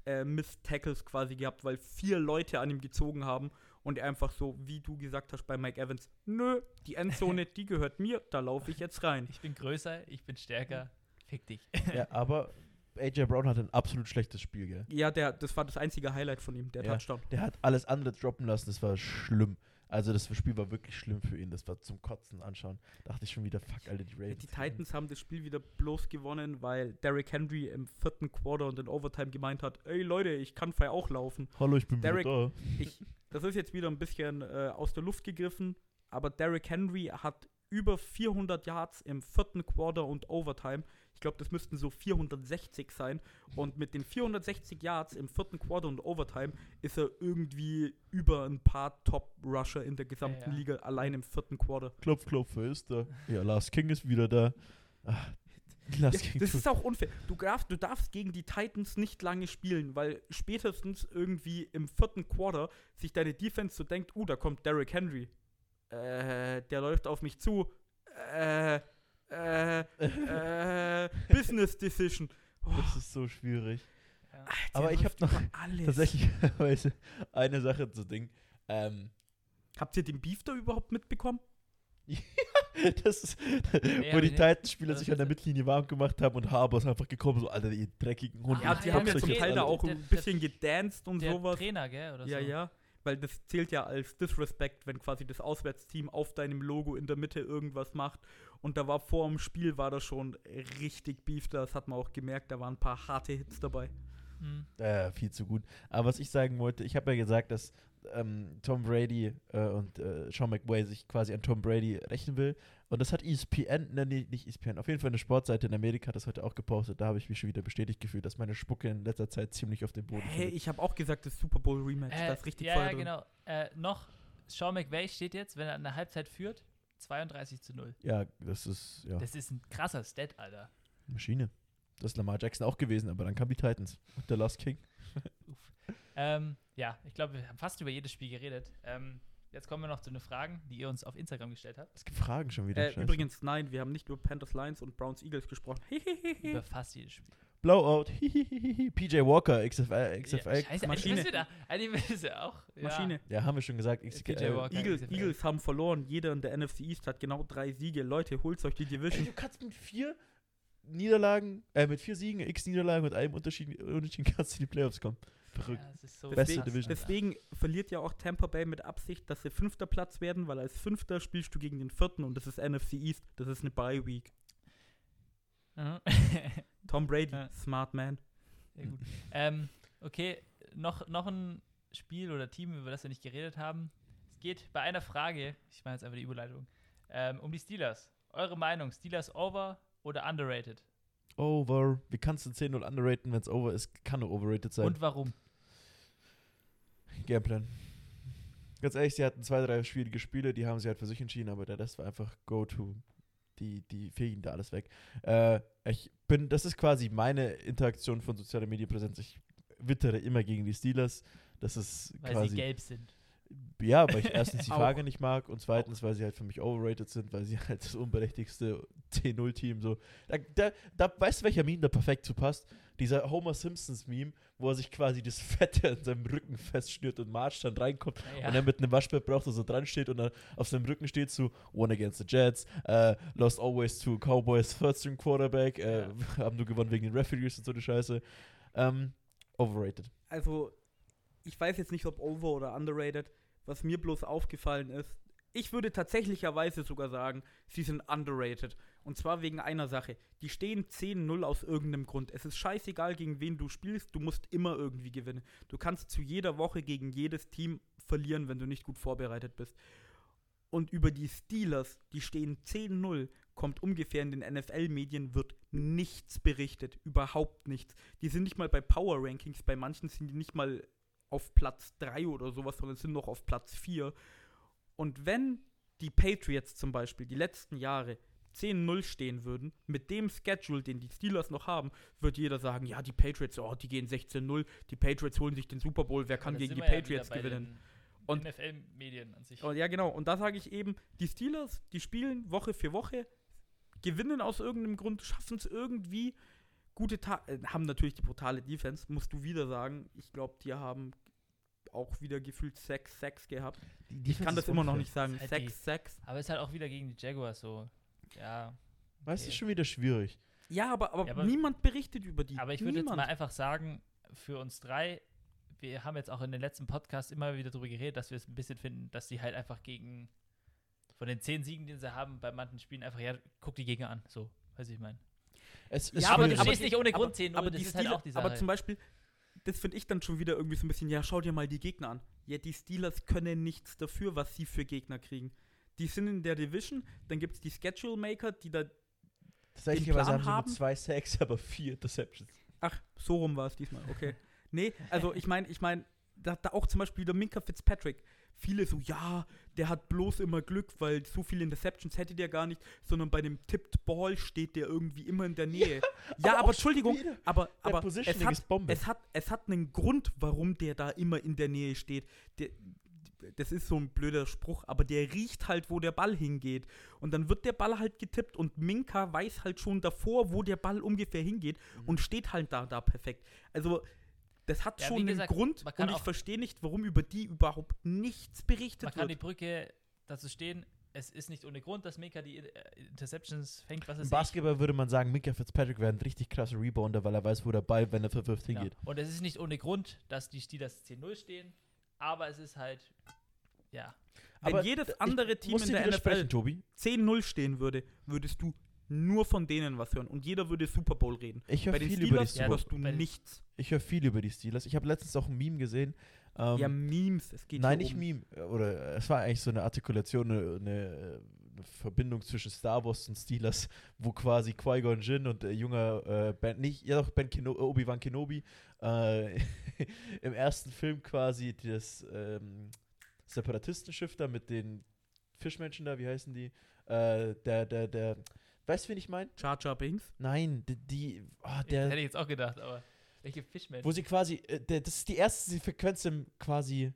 äh, Missed Tackles quasi gehabt, weil vier Leute an ihm gezogen haben und er einfach so, wie du gesagt hast bei Mike Evans, nö, die Endzone, [LAUGHS] die gehört mir, da laufe ich jetzt rein.
Ich bin größer, ich bin stärker, fick dich. [LAUGHS]
Ja, aber AJ Brown hatte ein absolut schlechtes Spiel, gell?
Ja, der, das war das einzige Highlight von ihm, der
Ja.
Touchdown.
Der hat alles andere droppen lassen, das war schlimm. Also das Spiel war wirklich schlimm für ihn, das war zum Kotzen anschauen. Dachte ich schon wieder, fuck, Alter, die Ravens.
Die Titans haben das Spiel wieder bloß gewonnen, weil Derrick Henry im vierten Quarter und in Overtime gemeint hat, ey Leute, ich kann frei auch laufen.
Hallo, ich bin
Derek-
wieder
Ich, das ist jetzt wieder ein bisschen äh, aus der Luft gegriffen, aber Derrick Henry hat über 400 Yards im vierten Quarter und Overtime. Ich glaube, das müssten so 460 sein. Und mit den 460 Yards im vierten Quarter und Overtime ist er irgendwie über ein paar Top-Rusher in der gesamten
Ja.
Liga allein im vierten Quarter.
Klopf, klopf, wer ist da? Ja, Lars King ist wieder da. Ach, [LAUGHS]
Ja, das ist auch unfair. Du darfst, du darfst gegen die Titans nicht lange spielen, weil spätestens irgendwie im vierten Quarter sich deine Defense so denkt, uh, da kommt Derrick Henry. Äh, der läuft auf mich zu. Äh, äh, äh, [LAUGHS] Business Decision. Oh,
das ist so schwierig.
Ja.
der
aber ich
läuft
hab noch
alles.
Tatsächlich [LAUGHS] eine Sache zu Ding. Ähm,
Habt ihr den Beef da überhaupt mitbekommen? [LAUGHS]
das ist,
hab
wo die. Titans-Spieler sich an der
das?
Mittellinie warm gemacht haben und Harbour ist einfach gekommen, so, Alter, ihr dreckigen Hunde.
ja, die haben ja zum Teil da auch
der-
ein bisschen gedanced und
Der
sowas.
Trainer, gell? Oder
Ja,
so.
ja. Weil das zählt ja als Disrespect, wenn quasi das Auswärtsteam auf deinem Logo in der Mitte irgendwas macht. Und da war vor dem Spiel war da schon richtig Beef, das hat man auch gemerkt, da waren ein paar harte Hits dabei.
Mhm.
Äh, viel zu gut. Aber was ich sagen wollte, ich habe ja gesagt, dass ähm, Tom Brady äh, und äh, Sean McVay sich quasi an Tom Brady rächen will. Und das hat ESPN, ne, nee, nicht ESPN, auf jeden Fall eine Sportseite in Amerika hat das heute auch gepostet. Da habe ich mich schon wieder bestätigt gefühlt, dass meine Spucke in letzter Zeit ziemlich auf dem Boden
Hey,
fällt.
ich habe auch gesagt, das Super Bowl Rematch,
Äh,
da ist richtig
ja,
Feuer
ja,
drin.
genau. Äh, noch, Sean McVay steht jetzt, wenn er an der Halbzeit führt, 32 zu 0.
Ja, das ist ja
Das ist ein krasser Stat, Alter.
Maschine. Das ist Lamar Jackson auch gewesen, aber dann kam die Titans und der Last King. [LAUGHS]
Uff. Ähm, ja, ich glaube, wir haben fast über jedes Spiel geredet. Ähm, jetzt kommen wir noch zu den Fragen, die ihr uns auf Instagram gestellt habt.
Es gibt Fragen schon wieder.
Äh,
Scheiße.
übrigens, nein, wir haben nicht über Panthers Lions und Browns Eagles gesprochen. [LAUGHS]
Über fast jedes Spiel.
Blowout. [LAUGHS] Hihihihi. PJ Walker, XFL. XFL.
Ja, scheiße,
Maschine.
eigentlich da. Eigentlich müssen wir auch. Ja.
Maschine.
Ja, haben wir schon gesagt.
PJ
XFL.
Walker.
Eagles,
XFL.
Eagles haben verloren. Jeder in der NFC East hat genau drei Siege. Leute, holt euch die
Ey,
Division.
du kannst mit vier Niederlagen, äh, mit vier Siegen, x Niederlagen und einem Unterschied, Unterschied kannst du in die Playoffs kommen. Verrückt.
Ja, das ist so
Beste
krass,
Division.
Alter.
Deswegen verliert ja auch Tampa Bay mit Absicht, dass sie fünfter Platz werden, weil als Fünfter spielst du gegen den Vierten und das ist NFC East. Das ist eine Bye Week.
Mhm.
Tom Brady,
Ja.
smart man.
Sehr gut. ähm, okay, noch, noch ein Spiel oder Team, über das wir nicht geredet haben. Es geht bei einer Frage, ich mache jetzt einfach die Überleitung, ähm, um die Steelers. Eure Meinung, Steelers over oder underrated?
Over. Wie kannst du 10-0 underraten, wenn es over ist? Kann nur overrated sein.
Und warum?
Gameplan. Ganz ehrlich, sie hatten zwei, drei schwierige Spiele, die haben sie halt für sich entschieden, aber der Rest war einfach Go-To. Die, die fegen da alles weg. Äh, ich bin, das ist quasi meine Interaktion von sozialer Medienpräsenz. Ich wittere immer gegen die Steelers. Das ist
Weil
quasi.
sie gelb sind.
Ja, weil ich erstens die. [LAUGHS] Frage nicht mag und zweitens, weil sie halt für mich overrated sind, weil sie [LAUGHS] halt das unberechtigste 10-0-Team so. Da, da, da, weißt du, welcher Meme da perfekt zu passt? Dieser Homer Simpsons-Meme, wo er sich quasi das Fette an seinem Rücken festschnürt und March dann reinkommt
Ja.
und er mit einem Waschbrett braucht, so dran steht und dann auf seinem Rücken steht so One against the Jets, äh, lost always to Cowboys Third String Quarterback, äh,
Ja. [LAUGHS]
haben nur gewonnen wegen den Referees und so eine Scheiße. Ähm, overrated.
Also, ich weiß jetzt nicht, ob over oder underrated. Was mir bloß aufgefallen ist, ich würde tatsächlicherweise sogar sagen, sie sind underrated. Und zwar wegen einer Sache. Die stehen 10-0 aus irgendeinem Grund. Es ist scheißegal, gegen wen du spielst, du musst immer irgendwie gewinnen. Du kannst zu jeder Woche gegen jedes Team verlieren, wenn du nicht gut vorbereitet bist. Und über die Steelers, die stehen 10-0, kommt ungefähr in den NFL-Medien, wird nichts berichtet. Überhaupt nichts. Die sind nicht mal bei Power Rankings, bei manchen sind die nicht mal auf Platz 3 oder sowas, sondern sind noch auf Platz 4. Und wenn die Patriots zum Beispiel die letzten Jahre 10-0 stehen würden, mit dem Schedule, den die Steelers noch haben, wird jeder sagen, ja, die Patriots, oh, die gehen 16-0, die Patriots holen sich den Super Bowl, wer kann gegen die
ja
Patriots
bei
gewinnen? Und-
NFL-Medien an sich.
Und ja, genau. Und da sage ich eben, die Steelers, die spielen Woche für Woche, gewinnen aus irgendeinem Grund, schaffen es irgendwie. Gute Ta äh, haben natürlich die brutale Defense, musst du wieder sagen. Ich glaube, die haben auch wieder gefühlt 6 Sacks gehabt.
Die
Ich kann das immer noch nicht sagen.
Ist halt die-
6 Sacks.
Aber ist halt auch wieder gegen die Jaguars so. Ja.
Weißt du,
okay.
ist schon wieder schwierig.
Ja, aber, aber,
Ja, aber-
niemand berichtet über die.
Aber ich würde jetzt mal einfach sagen, für uns drei, wir haben jetzt auch in den letzten Podcasts immer wieder darüber geredet, dass wir es ein bisschen finden, dass die halt einfach gegen, von den zehn Siegen, die sie haben, bei manchen Spielen einfach, ja, guck die Gegner an. So, weiß ich mein.
Es ist
Ja, aber,
du
aber,
stehst nicht ohne
aber-
Grund 10-0,
aber
das
die
ist halt auch die
Aber
Sache.
zum Beispiel, das finde ich dann schon wieder irgendwie so ein bisschen, ja, schau dir mal die Gegner an. Ja, die Steelers können nichts dafür, was sie für Gegner kriegen. Die sind in der Division, dann gibt es die Schedule Maker, die da,
Tatsächlich
Plan
haben sie
haben?
mit zwei Sacks, [LAUGHS] aber vier Interceptions.
ach, so rum war es diesmal, okay. nee, also ich meine, ich meine, da, da auch zum Beispiel der Minka Fitzpatrick. Viele so, ja, der hat bloß immer Glück, weil so viele Interceptions hätte der gar nicht, sondern bei dem Tipped Ball steht der irgendwie immer in der Nähe. Ja,
aber
aber,
schon
Entschuldigung, aber, aber es hat, es, hat, es hat einen Grund, warum der da immer in der Nähe steht. Der, das ist so ein blöder Spruch, aber der riecht halt, wo der Ball hingeht. Und dann wird der Ball halt getippt und Minka weiß halt schon davor, wo der Ball ungefähr hingeht
Mhm.
und steht halt da, da perfekt. Also, das hat
Ja,
schon einen
gesagt,
Grund
man kann
und ich verstehe nicht, warum über die überhaupt nichts
Man
berichtet
kann die
wird.
Brücke dazu stehen, es ist nicht ohne Grund, dass Mika die äh, Interceptions fängt, was
Im
es
Basketball würde man sagen, Minka Fitzpatrick wäre ein richtig krasser Rebounder, weil er weiß, wo der Ball, wenn er verwirft, hingeht.
Und es ist nicht ohne Grund, dass die Steelers 10-0 stehen, aber es ist halt, ja.
Wenn
Aber
jedes
ich
andere Team in der NFL
Tobi.
10-0 stehen würde, würdest du nur von denen was hören und jeder würde Super Bowl reden.
Ich höre viel über die
Steelers
Steelers.
hörst du nichts.
Ich höre viel über die Steelers. Ich habe letztens auch ein Meme gesehen. Ähm,
ja, Memes, es geht
nein, nicht
um
Meme. Oder äh, es war eigentlich so eine Artikulation, eine, eine, Verbindung zwischen Star Wars und Steelers, wo quasi Qui-Gon Jinn und der junger äh, Ben, nicht, ja doch, Ben Keno Obi-Wan Kenobi äh, [LAUGHS] im ersten Film quasi das ähm, Separatistenschiff da mit den Fischmenschen da, wie heißen die? Äh, der, der, der, weißt du, wen ich meine?
Jar Jar Binks.
Nein, die, die oh,
Ich,
der,
hätte ich jetzt auch gedacht, aber welche Fischmenschen?
wo sie quasi, äh, der, das ist die erste Sequenz im quasi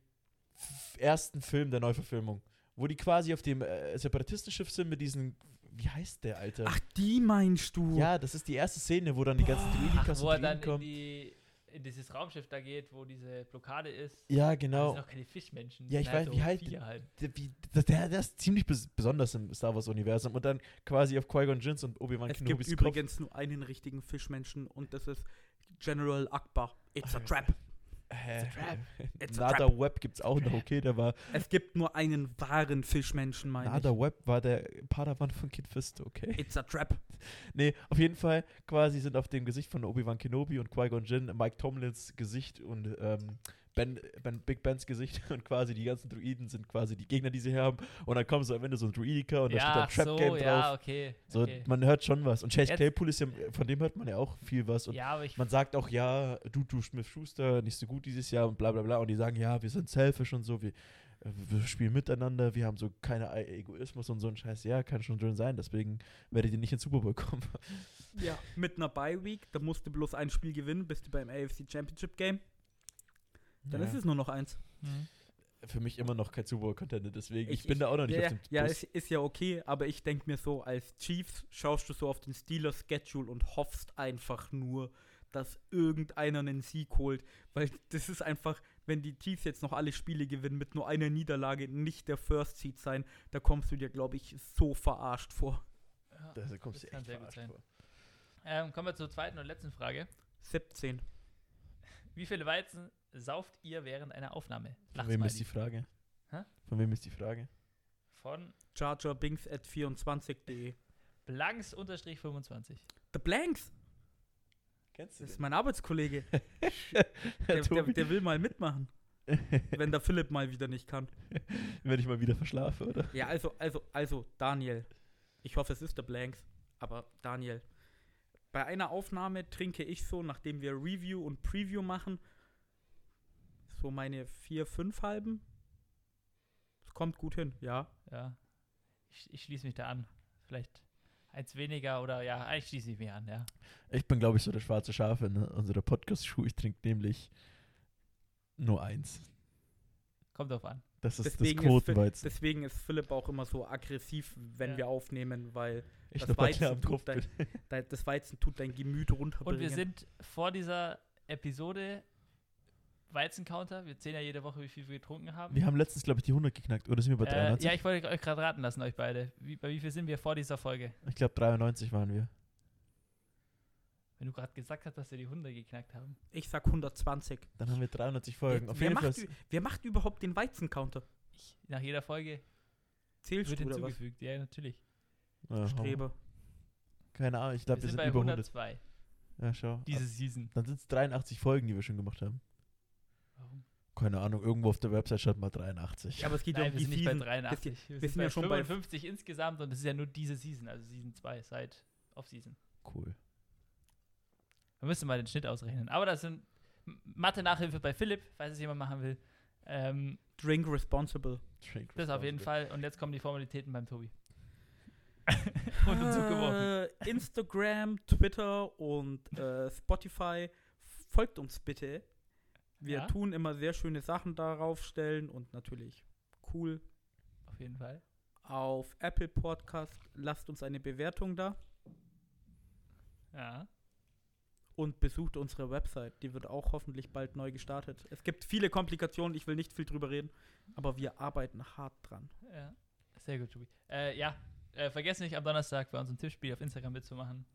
ersten Film der Neuverfilmung, wo die quasi auf dem äh, Separatistenschiff sind mit diesen, wie heißt der, Alter?
Ach, die meinst du?
ja, das ist die erste Szene, wo dann die ganzen
Boah.
Druidikas und Druiden kommen.
die, in dieses Raumschiff da geht, wo diese Blockade ist.
Ja,
Das
genau.
sind auch keine Fischmenschen.
Ja, ich
sind halt
weiß, wie
halt.
Der, wie, der, der, der ist ziemlich bes besonders im Star Wars-Universum und dann quasi auf Qui-Gon Jinns und Obi-Wan
Es gibt
Kenobis Kopf.
übrigens nur einen richtigen Fischmenschen und das ist General Akbar. It's a trap.
Hä?
trap. [LAUGHS]
It's a
Nada Web gibt's auch noch, okay, der war,
Es gibt nur einen wahren Fischmenschen, meine
Nada
ich.
Web war der Padawan von Kid Fisto, okay.
It's a trap. [LAUGHS]
Nee, auf jeden Fall quasi sind auf dem Gesicht von Obi-Wan Kenobi und Qui-Gon Jinn Mike Tomlins Gesicht und ähm, ben, ben, Big Bens Gesicht [LAUGHS] und quasi die ganzen Druiden sind quasi die Gegner, die sie haben. Und dann kommen so am Ende so ein Druidika und da
ja,
steht dann Trap
so,
Game drauf.
ja, okay.
So,
okay.
man hört schon was. Und Chase
Jetzt-
Claypool ist ja, von dem hört man ja auch viel was. Und
ja, aber ich
man sagt auch, ja, du, du Smith Schuster, nicht so gut dieses Jahr und bla bla bla. Und die sagen, ja, wir sind selfish und so, wir, äh, wir spielen miteinander, wir haben so keine E- Egoismus und so ein Scheiß. Ja, kann schon drin sein, deswegen werdet ihr nicht ins Super Bowl kommen.
Ja. Mit einer Bye-Week, da musst du bloß ein Spiel gewinnen, bist du beim AFC Championship Game. Dann
ja.
ist es nur noch eins.
Mhm.
für mich immer noch kein Super Bowl-Contender, deswegen, ich,
Ich-
bin da auch noch nicht
ja,
auf dem
ja,
Bus.
es ist ja okay, aber ich denke mir so, als Chiefs schaust du so auf den Steelers Schedule und hoffst einfach nur, dass irgendeiner einen Sieg holt, weil das ist einfach, wenn die Chiefs jetzt noch alle Spiele gewinnen, mit nur einer Niederlage nicht der First Seed sein, da kommst du dir, glaube ich, so verarscht vor.
Ja,
Da kommst du echt verarscht
sein.
vor.
Ähm, kommen wir zur zweiten und letzten Frage.
17.
Wie viele Weizen sauft ihr während einer Aufnahme?
Von wem ist die Frage?
Hä?
Von wem ist die Frage?
Von
Chargerbings at 24.de.
Blanks-25.
The Blanks,
Kennst
das ist mein Arbeitskollege. [LAUGHS]
der,
Der, der, der will mal mitmachen, [LAUGHS] wenn der Philipp mal wieder nicht kann.
Wenn ich mal wieder verschlafe, oder?
Ja, also, also, also, Daniel. Ich hoffe, es ist der Blanks, aber Daniel. Bei einer Aufnahme trinke ich so, nachdem wir Review und Preview machen, so meine vier, fünf halben. Es kommt gut hin, ja.
Ja. Ich, ich schließe mich da an. Vielleicht eins weniger oder ja, eigentlich schließe ich mich an, ja.
Ich bin, glaube ich, so der schwarze Schaf in unserer Podcast-Schuh. Ich trinke nämlich nur eins.
Kommt drauf an.
Das ist
Deswegen
das
ist,
Quotenweizen.
deswegen ist Philipp auch immer so aggressiv, wenn
Ja.
wir aufnehmen, weil
Ich
das Weizen,
am Kopf
tut dein, [LAUGHS] dein, das Weizen tut dein Gemüt runterbringen.
Und wir sind vor dieser Episode Weizencounter. Wir zählen ja jede Woche, wie viel wir getrunken haben.
Wir haben letztens, glaube ich, die 100 geknackt. Oder sind wir bei
äh,
93?
ja, ich wollte euch gerade raten lassen, euch beide. Wie, bei wie viel sind wir vor dieser Folge?
ich glaube, 93 waren wir.
Wenn du gerade gesagt hast, dass wir die 100 geknackt haben.
Ich sag 120.
Dann haben wir 390 Folgen.
Wer,
Auf
wer, macht, wer macht überhaupt den Weizencounter?
Ich, nach jeder Folge
Zählst
wird
du oder was?
hinzugefügt. Ja, natürlich.
Aha.
Streber.
Keine Ahnung, ich
Wir
glaube, wir
sind
sind
bei
über 100.
102
Ja, schau.
diese Season.
Dann sind es 83 Folgen, die wir schon gemacht haben.
Warum?
Keine Ahnung, irgendwo auf der Website stand mal 83.
Ja, aber es geht ja
Nein,
um
wir
die
sind nicht bei
Season.
83. Wir,
wir
sind,
sind
bei
ja schon bei-
55 insgesamt und es ist ja nur diese Season, also Season 2, seit Off-Season.
Cool.
Wir müssen mal den Schnitt ausrechnen. Aber das sind Mathe-Nachhilfe bei Philipp, falls es jemand machen will. Ähm,
Drink responsible.
Drink
das auf jeden
responsible.
Fall. Und jetzt kommen die Formalitäten beim Tobi. [LAUGHS] und uns zugeworfen.
Äh, Instagram, Twitter und äh, Spotify. Folgt uns bitte. Wir
Ja?
tun immer sehr schöne Sachen darauf stellen und natürlich cool.
Auf jeden Fall.
Auf Apple Podcast lasst uns eine Bewertung da
Ja.
und besucht unsere Website. Die wird auch hoffentlich bald neu gestartet. Es gibt viele Komplikationen, ich will nicht viel drüber reden, aber wir arbeiten hart dran.
ja. Sehr gut, Tobi. Äh, ja, äh, vergesst nicht, am Donnerstag bei unserem Tippspiel auf Instagram mitzumachen.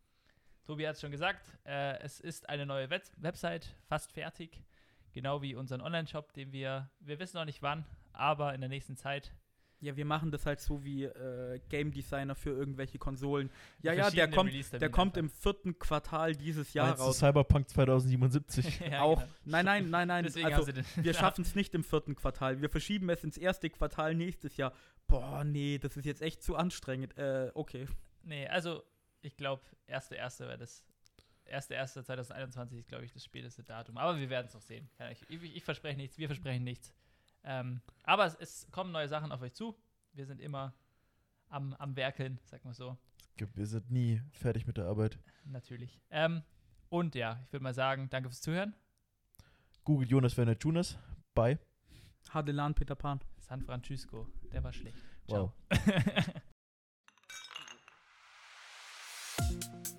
Tobi hat es schon gesagt, äh, es ist eine neue Web Website, fast fertig. Genau wie unseren Online-Shop, den wir, wir wissen noch nicht wann, aber in der nächsten Zeit.
Ja, wir machen das halt so wie äh, Game Designer für irgendwelche Konsolen. Ja, ja, der kommt, der kommt im vierten Quartal dieses Jahr
Meinst du
raus.
Cyberpunk 2077? [LAUGHS]
ja,
auch.
genau.
Nein, nein, nein, nein.
Deswegen
also, wir schaffen es nicht im vierten Quartal. Wir verschieben es ins erste Quartal nächstes Jahr. Boah, nee, das ist jetzt echt zu anstrengend. Äh, okay.
Nee, also ich glaube, 1.1. wäre das. 1.1.2021 ist, glaube ich, das späteste Datum. Aber wir werden es noch sehen. Ich, ich, ich verspreche nichts, wir versprechen nichts. Ähm, aber es, es kommen neue Sachen auf euch zu. Wir sind immer am, am Werkeln, sag mal so.
Wir sind nie fertig mit der Arbeit.
Natürlich. Ähm, und ja, ich würde mal sagen, danke fürs Zuhören.
Google Jonas Werner Jonas. Bye.
Hadelan Peter Pan.
San Francisco, der war schlecht.
Wow. [LAUGHS]